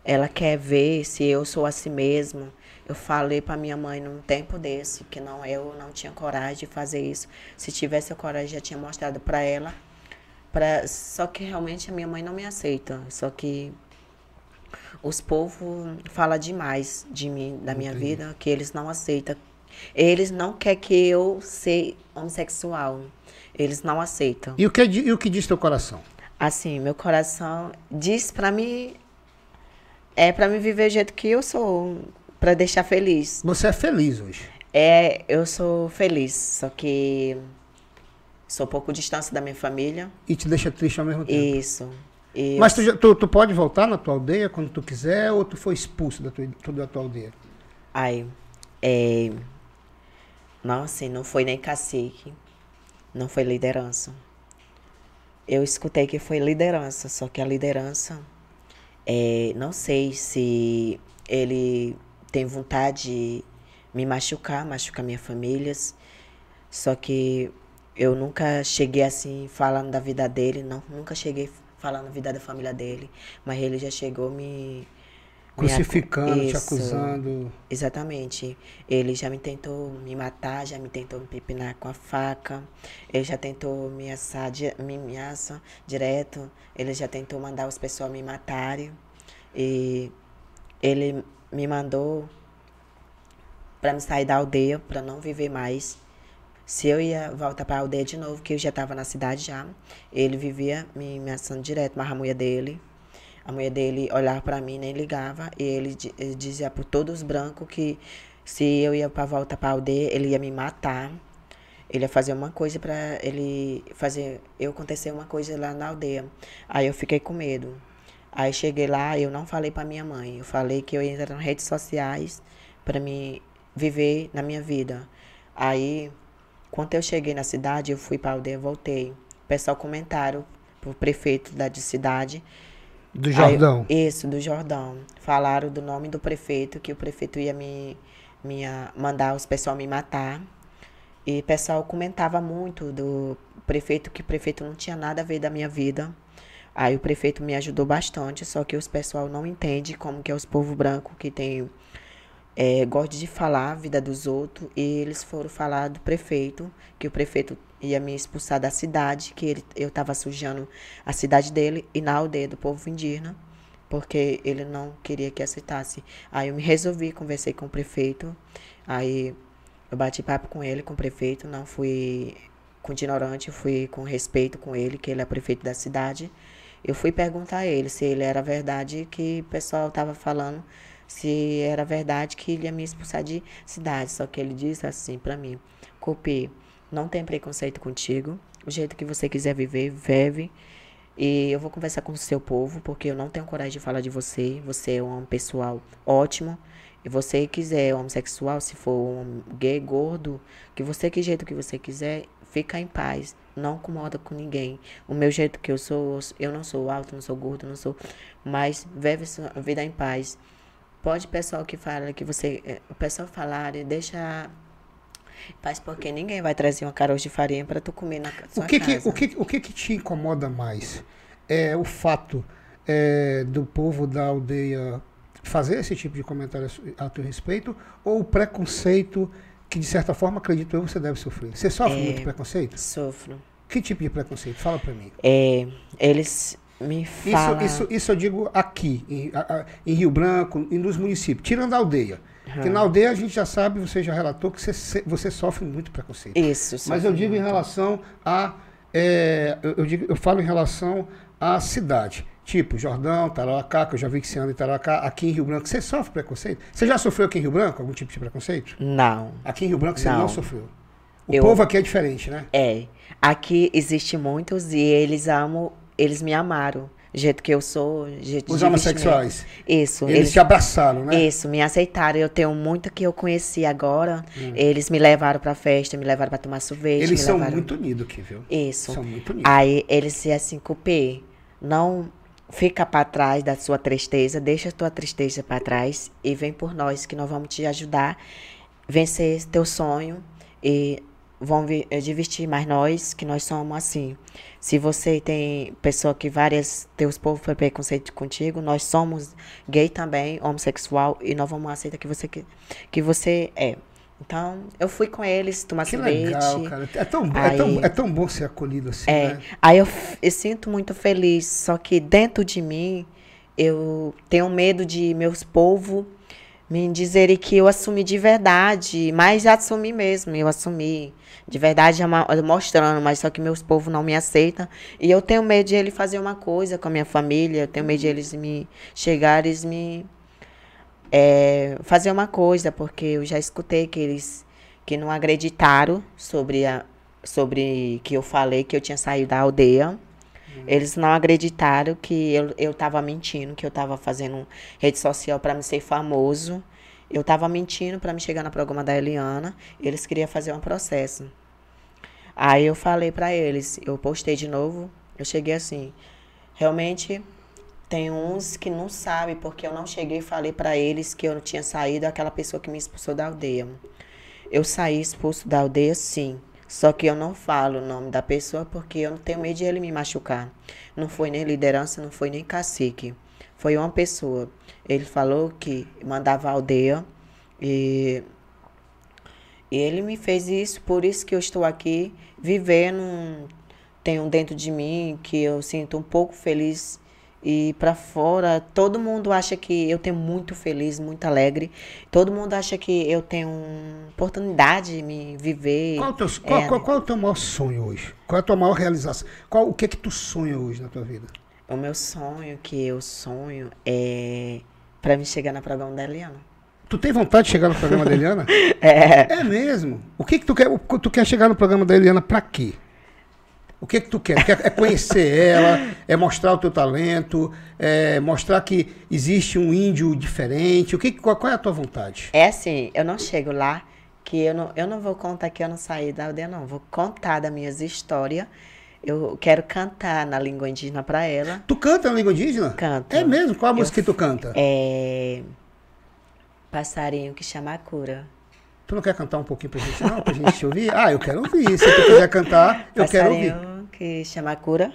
Ela quer ver se eu sou assim mesmo. Eu falei pra minha mãe num tempo desse que não, eu não tinha coragem de fazer isso. Se tivesse a coragem, já tinha mostrado pra ela. Pra, só que realmente a minha mãe não me aceita. Só que os povos falam demais de mim, da minha Entendi. vida, que eles não aceitam. Eles não querem que eu seja homossexual. Eles não aceitam. E o que, di- e o que diz teu coração? Assim, meu coração diz pra mim. É pra mim viver do jeito que eu sou. Para deixar feliz. Você é feliz hoje? É, eu sou feliz, só que sou pouco distante da minha família. E te deixa triste ao mesmo tempo? Isso. E Mas tu, tu, tu pode voltar na tua aldeia quando tu quiser ou tu foi expulso da tua, tu- da tua aldeia? Ai, é... Não, assim, não foi nem cacique, não foi liderança. Eu escutei que foi liderança, só que a liderança, é, não sei se ele tem vontade de me machucar, machucar minha família, só que eu nunca cheguei assim falando da vida dele, não, nunca cheguei falando da vida da família dele, mas ele já chegou me me Crucificando, te Isso. acusando. Exatamente. Ele já me tentou me matar, já me tentou me pipinar com a faca. Ele já tentou me assar, me ameaça direto. Ele já tentou mandar os pessoal me matarem. E ele me mandou para me sair da aldeia, para não viver mais. Se eu ia voltar para a aldeia de novo, que eu já estava na cidade já, ele vivia me ameaçando direto, mas a mulher dele a mulher dele olhava pra mim, nem ligava, e ele, ele dizia por todos os brancos que se eu ia pra volta pra aldeia, ele ia me matar. Ele ia fazer uma coisa pra ele fazer eu acontecer uma coisa lá na aldeia. Aí eu fiquei com medo. Aí cheguei lá, eu não falei pra minha mãe. Eu falei que eu ia entrar nas redes sociais pra me viver na minha vida. Aí, quando eu cheguei na cidade, eu fui pra aldeia, voltei. O pessoal comentaram pro prefeito da de cidade Do Aí, Jordão. isso, do Jordão. Falaram do nome do prefeito, que o prefeito ia me, me ah, mandar os pessoal me matar. E o pessoal comentava muito do prefeito, que o prefeito não tinha nada a ver da minha vida. Aí o prefeito me ajudou bastante, só que os pessoal não entende como que é os povo branco que tem é, gosta de falar a vida dos outros e eles foram falar do prefeito, que o prefeito ia me expulsar da cidade, que ele, eu estava sujando a cidade dele e na aldeia do povo indígena, porque ele não queria que aceitasse. Aí eu me resolvi, conversei com o prefeito, aí eu bati papo com ele, com o prefeito, não fui com ignorante, fui com respeito com ele, que ele é prefeito da cidade. Eu fui perguntar a ele se ele era verdade que o pessoal estava falando, se era verdade que ele ia me expulsar de cidade. Só que ele disse assim para mim: Cupi, não tem preconceito contigo. O jeito que você quiser viver, vive. E eu vou conversar com o seu povo, porque eu não tenho coragem de falar de você. Você é um pessoal ótimo. E você quiser homossexual, se for um gay, gordo, que você que jeito que você quiser, fica em paz. Não incomoda com ninguém. O meu jeito que eu sou, eu não sou alto, não sou gordo, não sou. Mas vive sua vida em paz. Pode pessoal que fala que você. eh, O pessoal falar, deixa. Paz, porque ninguém vai trazer uma caroço de farinha para tu comer na sua O que que, casa. o, que, o que que te incomoda mais? É o fato é, do povo da aldeia fazer esse tipo de comentário a a teu respeito ou o preconceito que, de certa forma, acredito eu, você deve sofrer? Você sofre É. muito preconceito? Sofro. Que tipo de preconceito? Fala pra mim. É, eles me falam. Isso, isso, isso eu digo aqui, em, em Rio Branco e nos municípios, tirando a aldeia. Porque na aldeia a gente já sabe, você já relatou que você, você sofre muito preconceito. Isso, Mas eu digo em muito. relação a. é, eu digo, eu falo em relação à cidade. Tipo, Jordão, Tarauacá, que eu já vi que você anda em Tarauacá, aqui em Rio Branco. Você sofre preconceito? Você já sofreu aqui em Rio Branco algum tipo de preconceito? Não. Aqui em Rio Branco você não, Não. sofreu. O Eu- povo aqui é diferente, né? É. Aqui existe muitos e eles amam, eles me amaram. Do jeito que eu sou, jeito Os homossexuais. Isso. Eles, te abraçaram, né? Isso, me aceitaram. Eu tenho muito que eu conheci agora. Hum. Eles me levaram pra festa, me levaram pra tomar sorvete. Eles são levaram... muito unidos aqui, viu? Isso. São muito unidos. Aí eles se assim, Cupê, não fica pra trás da sua tristeza, deixa a tua tristeza pra trás e vem por nós que nós vamos te ajudar vencer teu sonho e vão eh, divertir mais nós, que nós somos assim. Se você tem pessoa que várias teus povos foi preconceito contigo, nós somos gay também, homossexual e nós vamos aceitar que você que, que você é. Então, eu fui com eles tomar Que sorvete. legal, cara. É tão, é, Aí- tão, é tão bom ser acolhido assim, É, né? aí eu, eu sinto muito feliz, só que dentro de mim eu tenho medo de meus povos me dizerem que eu assumi de verdade, mas já assumi mesmo, eu assumi de verdade mostrando, mas só que meus povos não me aceitam e eu tenho medo de ele fazer uma coisa com a minha família, eu tenho medo de eles me chegarem e me é, fazer uma coisa, porque eu já escutei que eles que não acreditaram sobre, a, sobre que eu falei que eu tinha saído da aldeia. Eles não acreditaram que eu, eu tava mentindo, que eu tava fazendo rede social para me ser famoso. Eu tava mentindo para me chegar no programa da Eliana. Eles queriam fazer um processo. Aí eu falei para eles, eu postei de novo. Eu cheguei assim, realmente tem uns que não sabem porque eu não cheguei e falei para eles que eu não tinha saído aquela pessoa que me expulsou da aldeia. Eu saí expulso da aldeia, sim. Só que eu não falo o nome da pessoa porque eu não tenho medo de ele me machucar. Não foi nem liderança, não foi nem cacique. Foi uma pessoa. Ele falou que mandava a aldeia e ele me fez isso, por isso que eu estou aqui vivendo, tenho dentro de mim que eu sinto um pouco feliz e para fora, todo mundo acha que eu tenho muito feliz, muito alegre. Todo mundo acha que eu tenho oportunidade de me viver. Qual, teu, qual, é, qual, qual, é o teu maior sonho hoje? Qual é a tua maior realização? Qual, o que é que tu sonha hoje na tua vida? O meu sonho, que eu sonho, é para me chegar no programa da Eliana. Tu tem vontade de chegar no programa da Eliana? é. É mesmo? O que que tu quer? Tu quer chegar no programa da Eliana para quê? O que que tu quer? É conhecer ela, é mostrar o teu talento, é mostrar que existe um índio diferente. O que, qual, qual é a tua vontade? É assim, eu não chego lá que eu não, eu não vou contar que eu não saí da aldeia, não. Vou contar das minhas histórias. Eu quero cantar na língua indígena para ela. Tu canta na língua indígena? Canto. É mesmo? Qual a eu, música que tu canta? É. Passarinho que chama a cura. Tu não quer cantar um pouquinho pra gente, não? Pra gente te ouvir? Ah, eu quero ouvir. Se tu quiser cantar, eu quero ouvir. que chama cura.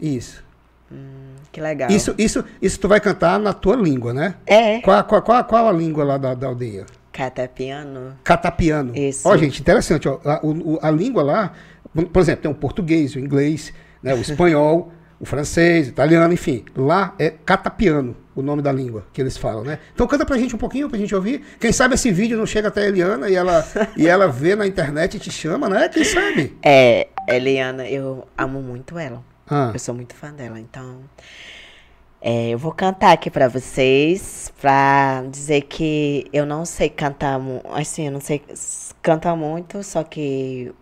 Isso. Hum, que legal. Isso, isso, isso tu vai cantar na tua língua, né? É. Qual, qual, qual, qual a língua lá da, da aldeia? Catapiano. Catapiano. Isso. Ó, gente, interessante. Ó, a, o, a língua lá, por exemplo, tem o português, o inglês, né, o espanhol, o francês, italiano, enfim. Lá é catapiano o nome da língua que eles falam, né? Então canta pra gente um pouquinho, pra gente ouvir. Quem sabe esse vídeo não chega até a Eliana e ela, e ela vê na internet e te chama, né? Quem sabe? É, Eliana, eu amo muito ela. Ah. Eu sou muito fã dela, então... É, eu vou cantar aqui para vocês, para dizer que eu não sei cantar, assim, eu não sei cantar muito, só que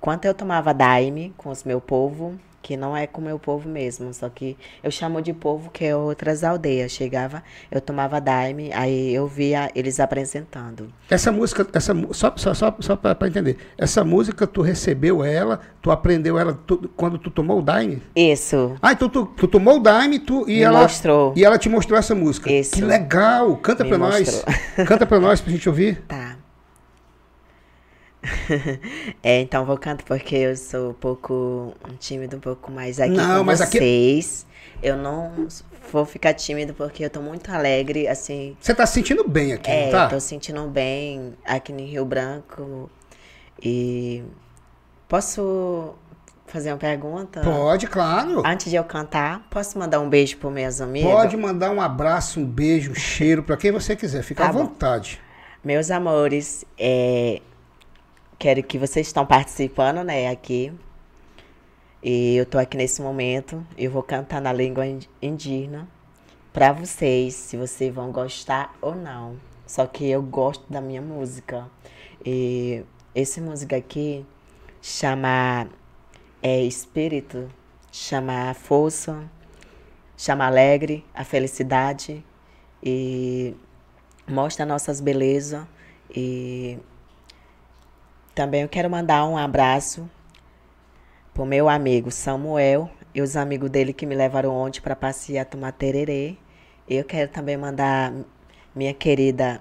quando eu tomava daime com os meu povo, que não é com o meu povo mesmo, só que eu chamo de povo que é outras aldeias. Chegava, eu tomava daime, aí eu via eles apresentando. Essa música, essa só só só, só para entender, essa música tu recebeu ela, tu aprendeu ela tu, quando tu tomou o daime? Isso. Ah, então tu, tu tomou o daime tu, e Me ela mostrou. e ela te mostrou essa música. Isso. Que legal! Canta para nós. Canta para nós pra gente ouvir. Tá. é, então vou cantar porque eu sou um pouco um tímido, um pouco mais aqui não, com vocês. Aqui... Eu não vou ficar tímido porque eu tô muito alegre, assim. Você tá se sentindo bem aqui, é, não tá? eu tô sentindo bem aqui no Rio Branco. E posso fazer uma pergunta? Pode, claro. Antes de eu cantar, posso mandar um beijo para meus amigos? Pode mandar um abraço, um beijo, um cheiro para quem você quiser. Fica tá à vontade. Meus amores, é, Quero que vocês estão participando, né, aqui. E eu tô aqui nesse momento. Eu vou cantar na língua indígena para vocês, se vocês vão gostar ou não. Só que eu gosto da minha música. E essa música aqui chama é, Espírito, chama Força, chama Alegre, a felicidade e mostra nossas belezas e também eu quero mandar um abraço pro meu amigo Samuel e os amigos dele que me levaram ontem para passear tomar tererê. Eu quero também mandar minha querida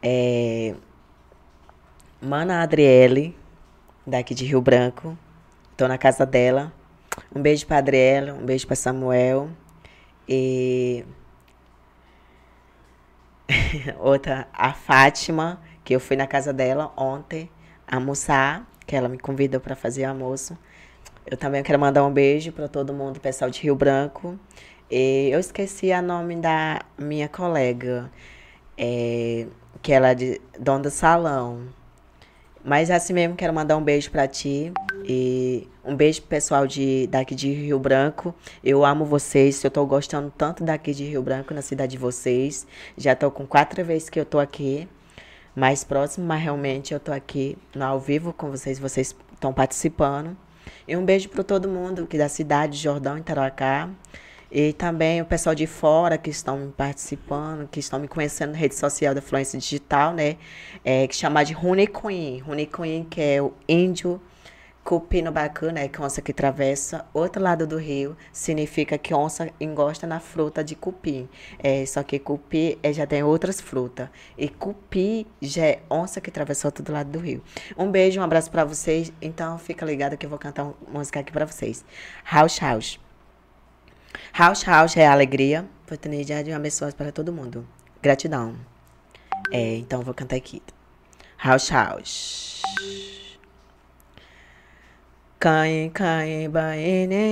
é, Mana Adriele, daqui de Rio Branco. Estou na casa dela. Um beijo para Adriele, um beijo para Samuel. E outra, a Fátima, que eu fui na casa dela ontem almoçar, que ela me convidou para fazer almoço. Eu também quero mandar um beijo para todo mundo, pessoal de Rio Branco. E eu esqueci o nome da minha colega, é, que ela é de Dona do Salão. Mas assim mesmo, quero mandar um beijo pra ti. E um beijo pro pessoal de, daqui de Rio Branco. Eu amo vocês. Eu tô gostando tanto daqui de Rio Branco, na cidade de vocês. Já tô com quatro vezes que eu tô aqui. Mais próximo, mas realmente eu tô aqui ao vivo com vocês. Vocês estão participando. E um beijo para todo mundo aqui da cidade de Jordão, em Tarauacá. E também o pessoal de fora que estão participando, que estão me conhecendo na rede social da Fluência Digital, né? É, que chama de Rune Queen. Rune Queen, que é o índio Cupino bacana, né? Que onça que atravessa outro lado do rio, significa que onça engosta na fruta de cupim. É, só que cupi é, já tem outras frutas. E cupi já é onça que atravessa outro lado do rio. Um beijo, um abraço para vocês. Então fica ligado que eu vou cantar uma música aqui para vocês. House House. House House é alegria, oportunidade e abençoas para todo mundo. Gratidão. É, então vou cantar aqui. House House. Kai, kaye baene.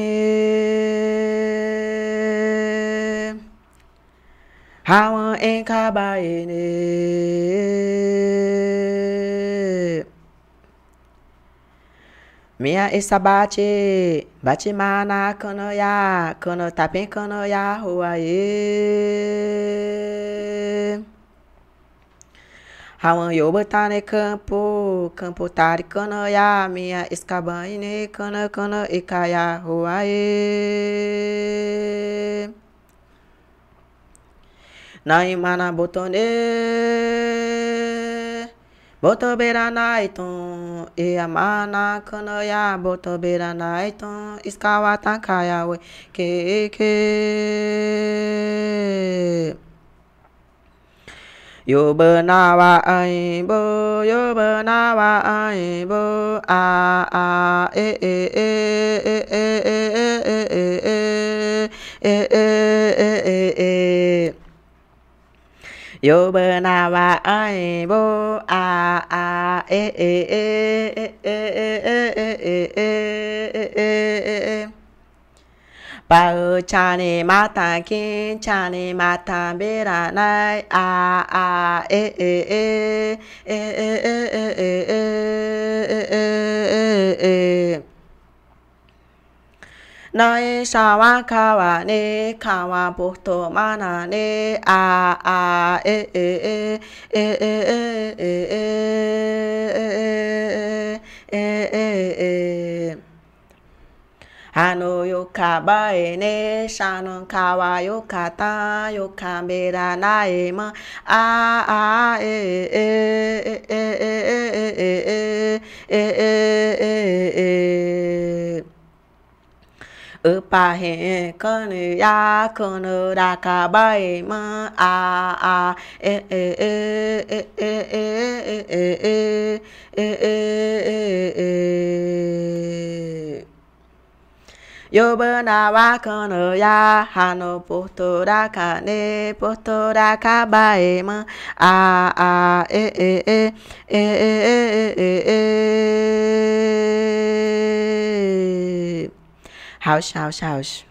Hawa enka baene. Mia bachi, bate mana kono ya, kono tapen kono ya huaye. Hawan Hawa botane campo. o campo taricana ya minha escabaine cana cana e caia ruae. Naimana botone botobera naiton e amana cana ya botobera naiton escawata caia que, que que Yo benawa aimbo, yo benawa aimbo, a a e e e e e e e e e e e e e Yo benawa ai bơ a a e e e e e e e e e e Pa cha ni mata kin cha ni mata bera nai a a e e e e e e e e e e e Noi shawa kawa ne kawa porto mana ne a a e e e e e e e e e e Hano yo kaba e ne shannon kawa yo kata yo kamera na e ma a a e e e e e e e e e e e Upa he kanu ya kunu raka bai ma a a e e e e e e e e e e e Yo bana wa kanu ya hano porto raka ne porto raka bai ma a a e e e e e e e e House, house, house.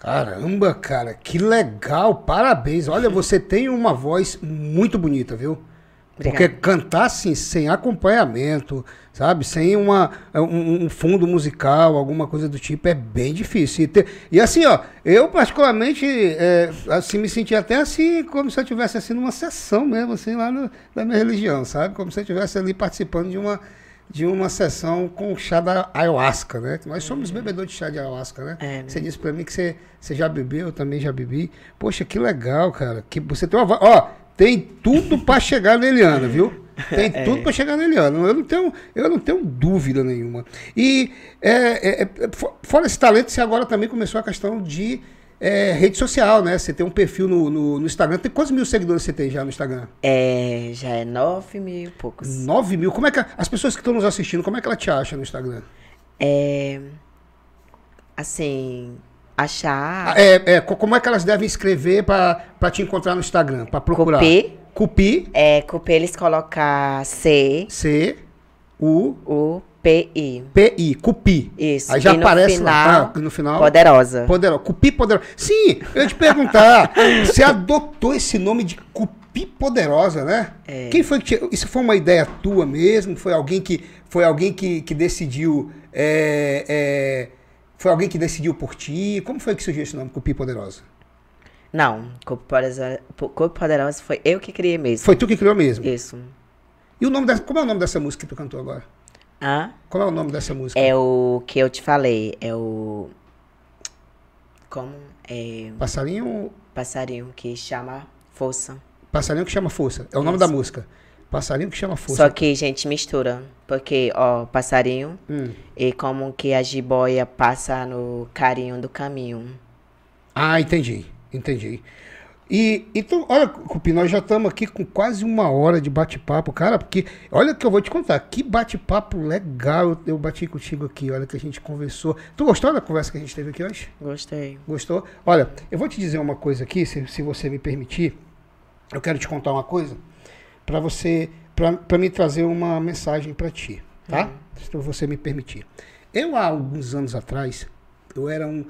Caramba, cara, que legal, parabéns. Olha, você tem uma voz muito bonita, viu? Porque Obrigada. cantar assim, sem acompanhamento, sabe? Sem uma, um, um fundo musical, alguma coisa do tipo, é bem difícil. E, ter- e assim, ó, eu particularmente é, assim, me senti até assim, como se eu estivesse assim numa sessão mesmo, assim, lá no- da minha religião, sabe? Como se eu estivesse ali participando de uma, de uma sessão com chá da ayahuasca, né? Nós somos bebedores de chá de ayahuasca, né? É, né? Você disse pra mim que você, você já bebeu, eu também já bebi. Poxa, que legal, cara. Que você tem uma. Ó, tem tudo pra chegar na Eliana, viu? Tem tudo pra chegar na Eliana. Eu não tenho, eu não tenho dúvida nenhuma. E é, é, é, fo- fora esse talento, você agora também começou a questão de é, rede social, né? Você tem um perfil no, no, no Instagram. Tem quantos mil seguidores você tem já no Instagram? É, já é nove mil e poucos. 9 mil. Como é que a- as pessoas que estão nos assistindo, como é que ela te acha no Instagram? É, assim, achar É, é, co- como é que elas devem escrever pra te encontrar no Instagram? Pra procurar? Cupi. Cupi. é, Cupi eles colocar C, C, U, U, PI. PI, Cupi. Isso. Aí já e no aparece final, lá, ah, no final. Poderosa. Poderosa. Cupi Poderosa. Sim, eu ia te perguntar. você adotou esse nome de Cupi Poderosa, né? É. Quem foi que te... Isso foi uma ideia tua mesmo? Foi alguém que, foi alguém que, que decidiu. é, é, Foi alguém que decidiu por ti? Como foi que surgiu esse nome, Cupi Poderosa? Não, Corpo Poderosa, Corpo Poderosa foi eu que criei mesmo. Foi tu que criou mesmo? Isso. E o nome dessa, como é o nome dessa música que tu cantou agora? Hã? Qual é o nome dessa música? É o que eu te falei. É o. Como? É. Passarinho, Passarinho que chama Força. passarinho que chama força. É o nome Isso. da música. Passarinho que chama força. Só que a gente mistura. Porque, ó, passarinho Hum. e como que a jiboia passa no carinho do caminho. Ah, entendi, entendi. E então, olha, Cupi, nós já estamos aqui com quase uma hora de bate-papo, cara, porque olha que eu vou te contar, que bate-papo legal eu, eu bati contigo aqui, olha que a gente conversou. Tu gostou da conversa que a gente teve aqui hoje? Gostei. Gostou? Olha, eu vou te dizer uma coisa aqui, se, se você me permitir. Eu quero te contar uma coisa para você, para me trazer uma mensagem para ti, tá? Se você me permitir. Eu há alguns anos atrás, eu era um,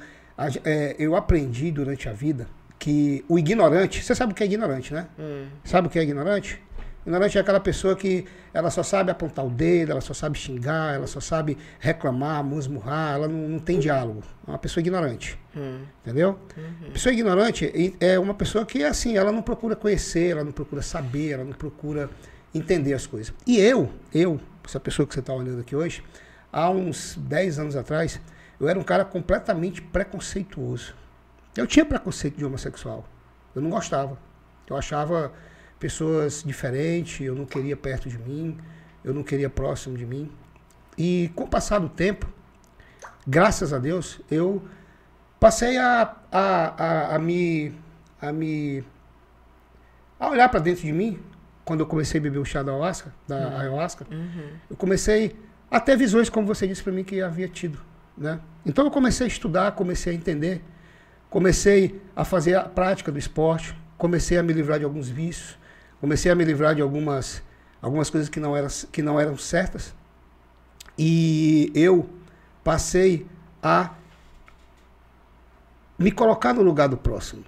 é, eu aprendi durante a vida que o ignorante, você sabe o que é ignorante, né? Hum. Sabe o que é ignorante? Ignorante é aquela pessoa que ela só sabe apontar o dedo, ela só sabe xingar, ela só sabe reclamar, musmurrar, ela não, não tem diálogo. É uma pessoa ignorante. Hum. Entendeu? Pessoa ignorante é uma pessoa que, assim, ela não procura conhecer, ela não procura saber, ela não procura entender as coisas. E eu, eu, essa pessoa que você está olhando aqui hoje, há uns 10 anos atrás, eu era um cara completamente preconceituoso. Eu tinha preconceito de homossexual. Eu não gostava. Eu achava pessoas diferentes, eu não queria perto de mim, eu não queria próximo de mim. E com o passar do tempo, graças a Deus, eu passei a, a, a, a me a me a olhar para dentro de mim quando eu comecei a beber o chá da ayahuasca, da ayahuasca Uhum. eu comecei a ter visões como você disse para mim que havia tido, né? Então eu comecei a estudar, comecei a entender, comecei a fazer a prática do esporte, comecei a me livrar de alguns vícios, comecei a me livrar de algumas algumas coisas que não eram que não eram certas e eu passei a me colocar no lugar do próximo.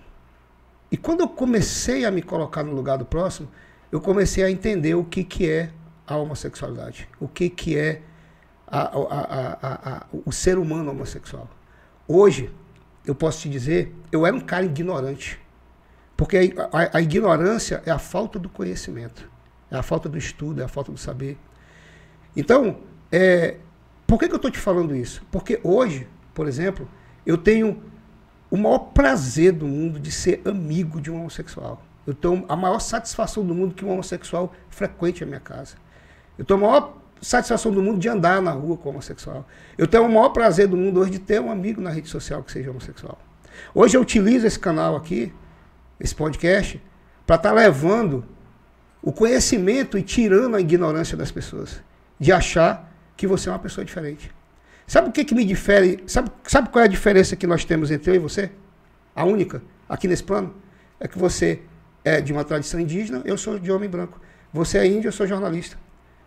E quando eu comecei a me colocar no lugar do próximo, eu comecei a entender o que, que é a homossexualidade, o que, que é a- a- a- o ser humano homossexual. Hoje, eu posso te dizer, eu era um cara ignorante. Porque a, a- a ignorância é a falta do conhecimento, é a falta do estudo, é a falta do saber. Então, é, por que, que eu estou te falando isso? Porque hoje, por exemplo, eu tenho o maior prazer do mundo de ser amigo de um homossexual. Eu tenho a maior satisfação do mundo que um homossexual frequente a minha casa. Eu tenho a maior satisfação do mundo de andar na rua com homossexual. Eu tenho o maior prazer do mundo hoje de ter um amigo na rede social que seja homossexual. Hoje eu utilizo esse canal aqui, esse podcast, para estar levando o conhecimento e tirando a ignorância das pessoas. De achar que você é uma pessoa diferente. Sabe o que, que me difere? Sabe, sabe qual é a diferença que nós temos entre eu e você? A única, aqui nesse plano, é que você é de uma tradição indígena, eu sou de homem branco. Você é índio, eu sou jornalista.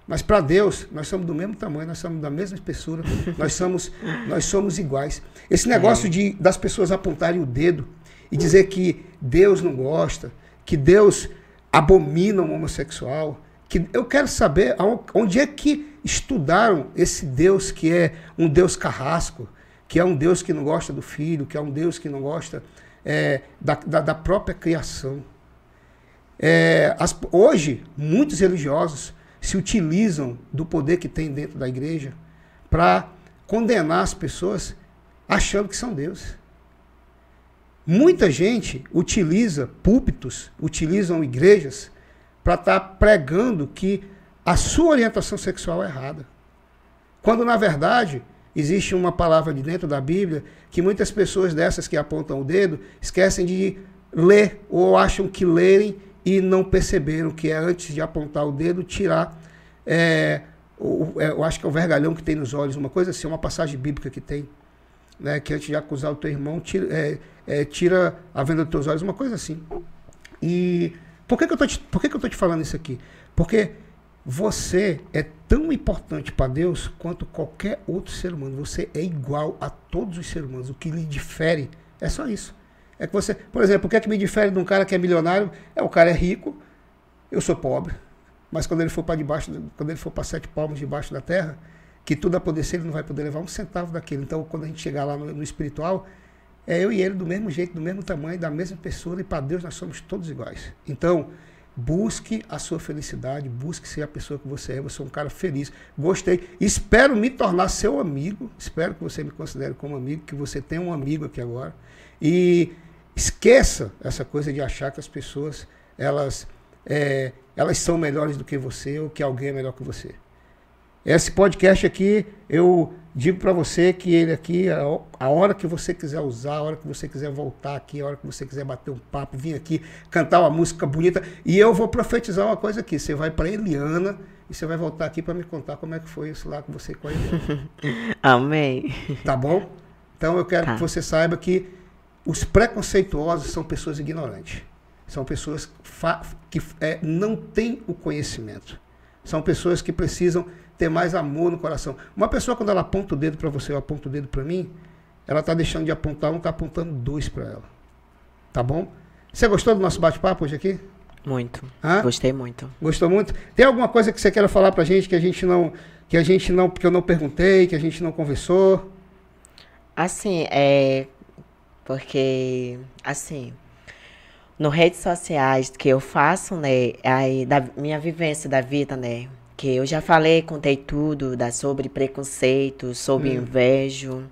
Mas para Deus, nós somos do mesmo tamanho, nós somos da mesma espessura, nós somos, nós somos iguais. Esse negócio de, das pessoas apontarem o dedo e dizer que Deus não gosta, que Deus abomina o homossexual, que eu quero saber onde é que estudaram esse Deus que é um Deus carrasco, que é um Deus que não gosta do filho, que é um Deus que não gosta é, da, da, da própria criação. É, as- hoje, muitos religiosos se utilizam do poder que tem dentro da igreja para condenar as pessoas achando que são Deus. Muita gente utiliza púlpitos, utilizam igrejas para estar pregando que a sua orientação sexual é errada. Quando, na verdade, existe uma palavra de dentro da Bíblia que muitas pessoas dessas que apontam o dedo esquecem de ler ou acham que lerem e não perceberam que é antes de apontar o dedo, tirar. é, o- é, eu acho que é o vergalhão que tem nos olhos, uma coisa assim, uma passagem bíblica que tem. Né, que antes de acusar o teu irmão, tira, é, é, tira a venda dos teus olhos, uma coisa assim. E por que, que, eu, tô te, por que, que eu te falando isso aqui? Porque Você é tão importante para Deus quanto qualquer outro ser humano. Você é igual a todos os seres humanos. O que lhe difere é só isso. É que você, por exemplo, o que é que me difere de um cara que é milionário? É o cara é rico, eu sou pobre. Mas quando ele for para debaixo, quando ele for para sete palmos debaixo da terra, que tudo apodrecer, ele não vai poder levar um centavo daquilo. Então, quando a gente chegar lá no, no espiritual, é eu e ele do mesmo jeito, do mesmo tamanho, da mesma pessoa, e para Deus nós somos todos iguais. Então, busque a sua felicidade, busque ser a pessoa que você é, você é um cara feliz. Gostei. Espero me tornar seu amigo, espero que você me considere como amigo, que você tenha um amigo aqui agora. E Esqueça essa coisa de achar que as pessoas elas, é, elas são melhores do que você ou que alguém é melhor que você. Esse podcast aqui, eu digo para você que ele aqui, a hora que você quiser usar, a hora que você quiser voltar aqui, a hora que você quiser bater um papo, vir aqui, cantar uma música bonita. E eu vou profetizar uma coisa aqui. Você vai para Eliana e você vai voltar aqui para me contar como é que foi isso lá com você com a Eliana. Amém. Tá bom? Então eu quero tá. que você saiba que os preconceituosos são pessoas ignorantes. São pessoas que é, não têm o conhecimento. São pessoas que precisam ter mais amor no coração. Uma pessoa, quando ela aponta o dedo para você ou aponta o dedo para mim, ela está deixando de apontar um, está apontando dois para ela. Tá bom? Você gostou do nosso bate-papo hoje aqui? Muito. Hã? Gostei muito. Gostou muito? Tem alguma coisa que você queira falar para a gente que a gente não, que a gente não, que eu não perguntei, que a gente não conversou? Assim, é, porque, assim, no redes sociais que eu faço, né, aí da minha vivência da vida, né, que eu já falei, contei tudo da, sobre preconceito, sobre hum. inveja.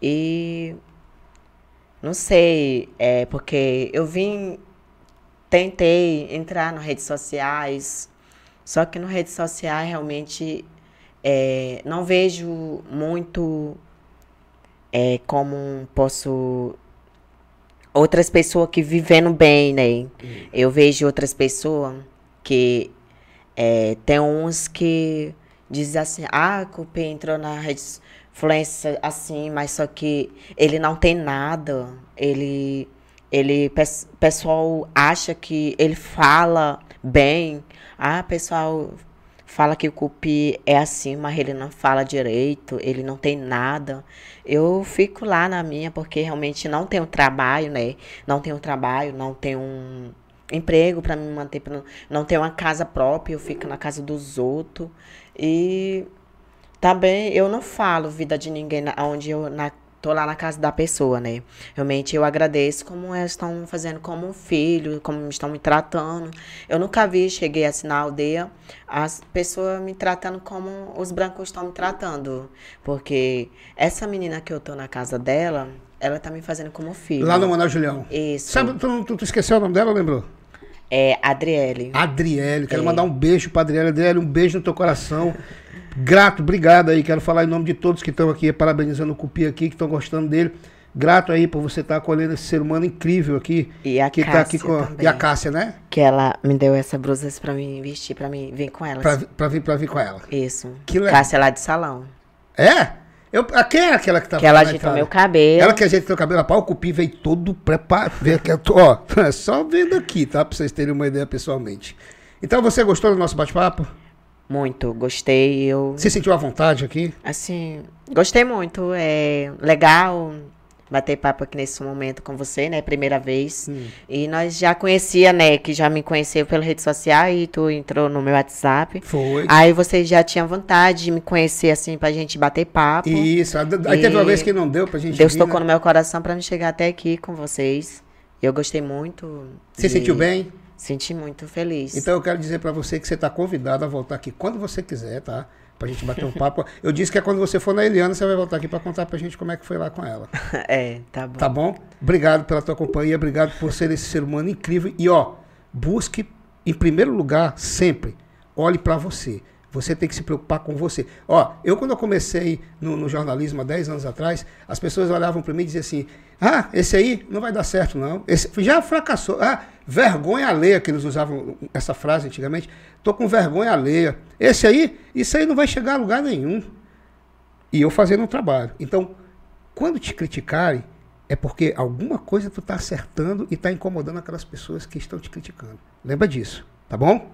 E não sei, é porque eu vim, tentei entrar nas redes sociais, só que nas redes sociais realmente é, não vejo muito é, como posso outras pessoas que vivendo bem, né? Hum. Eu vejo outras pessoas que é, tem uns que dizem assim, ah, o Cupê entrou na rede influência assim, mas só que ele não tem nada. Ele, ele, pessoal acha que ele fala bem. Ah, pessoal fala que o Cupi é assim, mas ele não fala direito, ele não tem nada. Eu fico lá na minha porque realmente não tenho trabalho, né? Não tenho trabalho, não tenho um emprego para me manter, não tenho uma casa própria, eu fico na casa dos outros. E também eu não falo vida de ninguém onde eu na tô lá na casa da pessoa, né? Realmente eu agradeço como elas estão fazendo como um filho, como estão me tratando. Eu nunca vi, cheguei assim na aldeia, as pessoas me tratando como os brancos estão me tratando. Porque essa menina que eu tô na casa dela, ela tá me fazendo como filho. Lá no Manoel Julião. Isso. Sabe, tu, tu, tu esqueceu o nome dela, lembrou? É Adriele. Adriele, quero é. mandar um beijo pra Adriele. Adriele, um beijo no teu coração. Grato, obrigado aí. Quero falar em nome de todos que estão aqui, parabenizando o Cupi aqui, que estão gostando dele. Grato aí por você estar tá acolhendo esse ser humano incrível aqui. E a que Cássia tá aqui com também. E a Cássia, né? Que ela me deu essa blusa para mim vestir, para mim vir com ela. Pra, pra, vir, pra vir com ela. Isso. Que Cássia lá de salão. É? Eu, quem é aquela que tá Que ela ajeitou meu cabelo. Ela que ajeitou o cabelo. Rapaz, o Cupi veio todo preparado. Ó, é só vendo aqui, tá? Pra vocês terem uma ideia pessoalmente. Então você gostou do nosso bate-papo? Muito, gostei. Eu... Você sentiu à vontade aqui? Assim, gostei muito. É legal bater papo aqui nesse momento com você, né? Primeira vez. Hum. E nós já conhecia, né? Que já me conheceu pela rede social e tu entrou no meu WhatsApp. Foi. Aí você já tinha vontade de me conhecer, assim, pra gente bater papo. Isso. Aí teve uma vez que não deu pra gente Deus vir, tocou né? no meu coração pra me chegar até aqui com vocês. Eu gostei muito. Você de... sentiu bem? Senti muito feliz. Então eu quero dizer para você que você está convidado a voltar aqui quando você quiser, tá? Pra gente bater um papo. Eu disse que é quando você for na Eliana, você vai voltar aqui para contar pra gente como é que foi lá com ela. É, tá bom. Tá bom? Obrigado pela tua companhia, obrigado por ser esse ser humano incrível. E ó, busque em primeiro lugar sempre, olhe para você. Você tem que se preocupar com você. Ó, eu quando eu comecei no, no jornalismo há 10 anos atrás, as pessoas olhavam para mim e diziam assim: ah, esse aí não vai dar certo, não. Esse já fracassou. Ah, vergonha alheia, que eles usavam essa frase antigamente. Tô com vergonha alheia. Esse aí, isso aí não vai chegar a lugar nenhum. E eu fazendo um trabalho. Então, quando te criticarem, é porque alguma coisa tu está acertando e está incomodando aquelas pessoas que estão te criticando. Lembra disso, tá bom?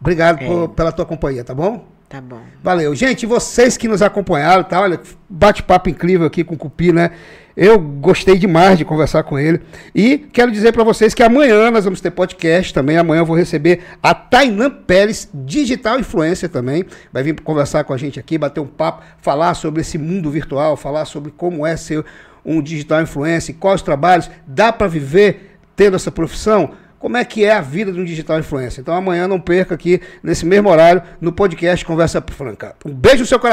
Obrigado por, pela tua companhia, tá bom? Tá bom. Valeu. Gente, vocês que nos acompanharam, tá? Olha, bate-papo incrível aqui com o Cupi, né? Eu gostei demais de conversar com ele. E quero dizer para vocês que amanhã nós vamos ter podcast também. Amanhã eu vou receber a Tainan Pérez, digital influencer também. Vai vir conversar com a gente aqui, bater um papo, falar sobre esse mundo virtual, falar sobre como é ser um digital influencer, quais trabalhos, dá para viver tendo essa profissão? como é que é a vida de um digital influencer. Então amanhã não perca aqui, nesse mesmo horário, no podcast Conversa Franca. Um beijo no seu coração.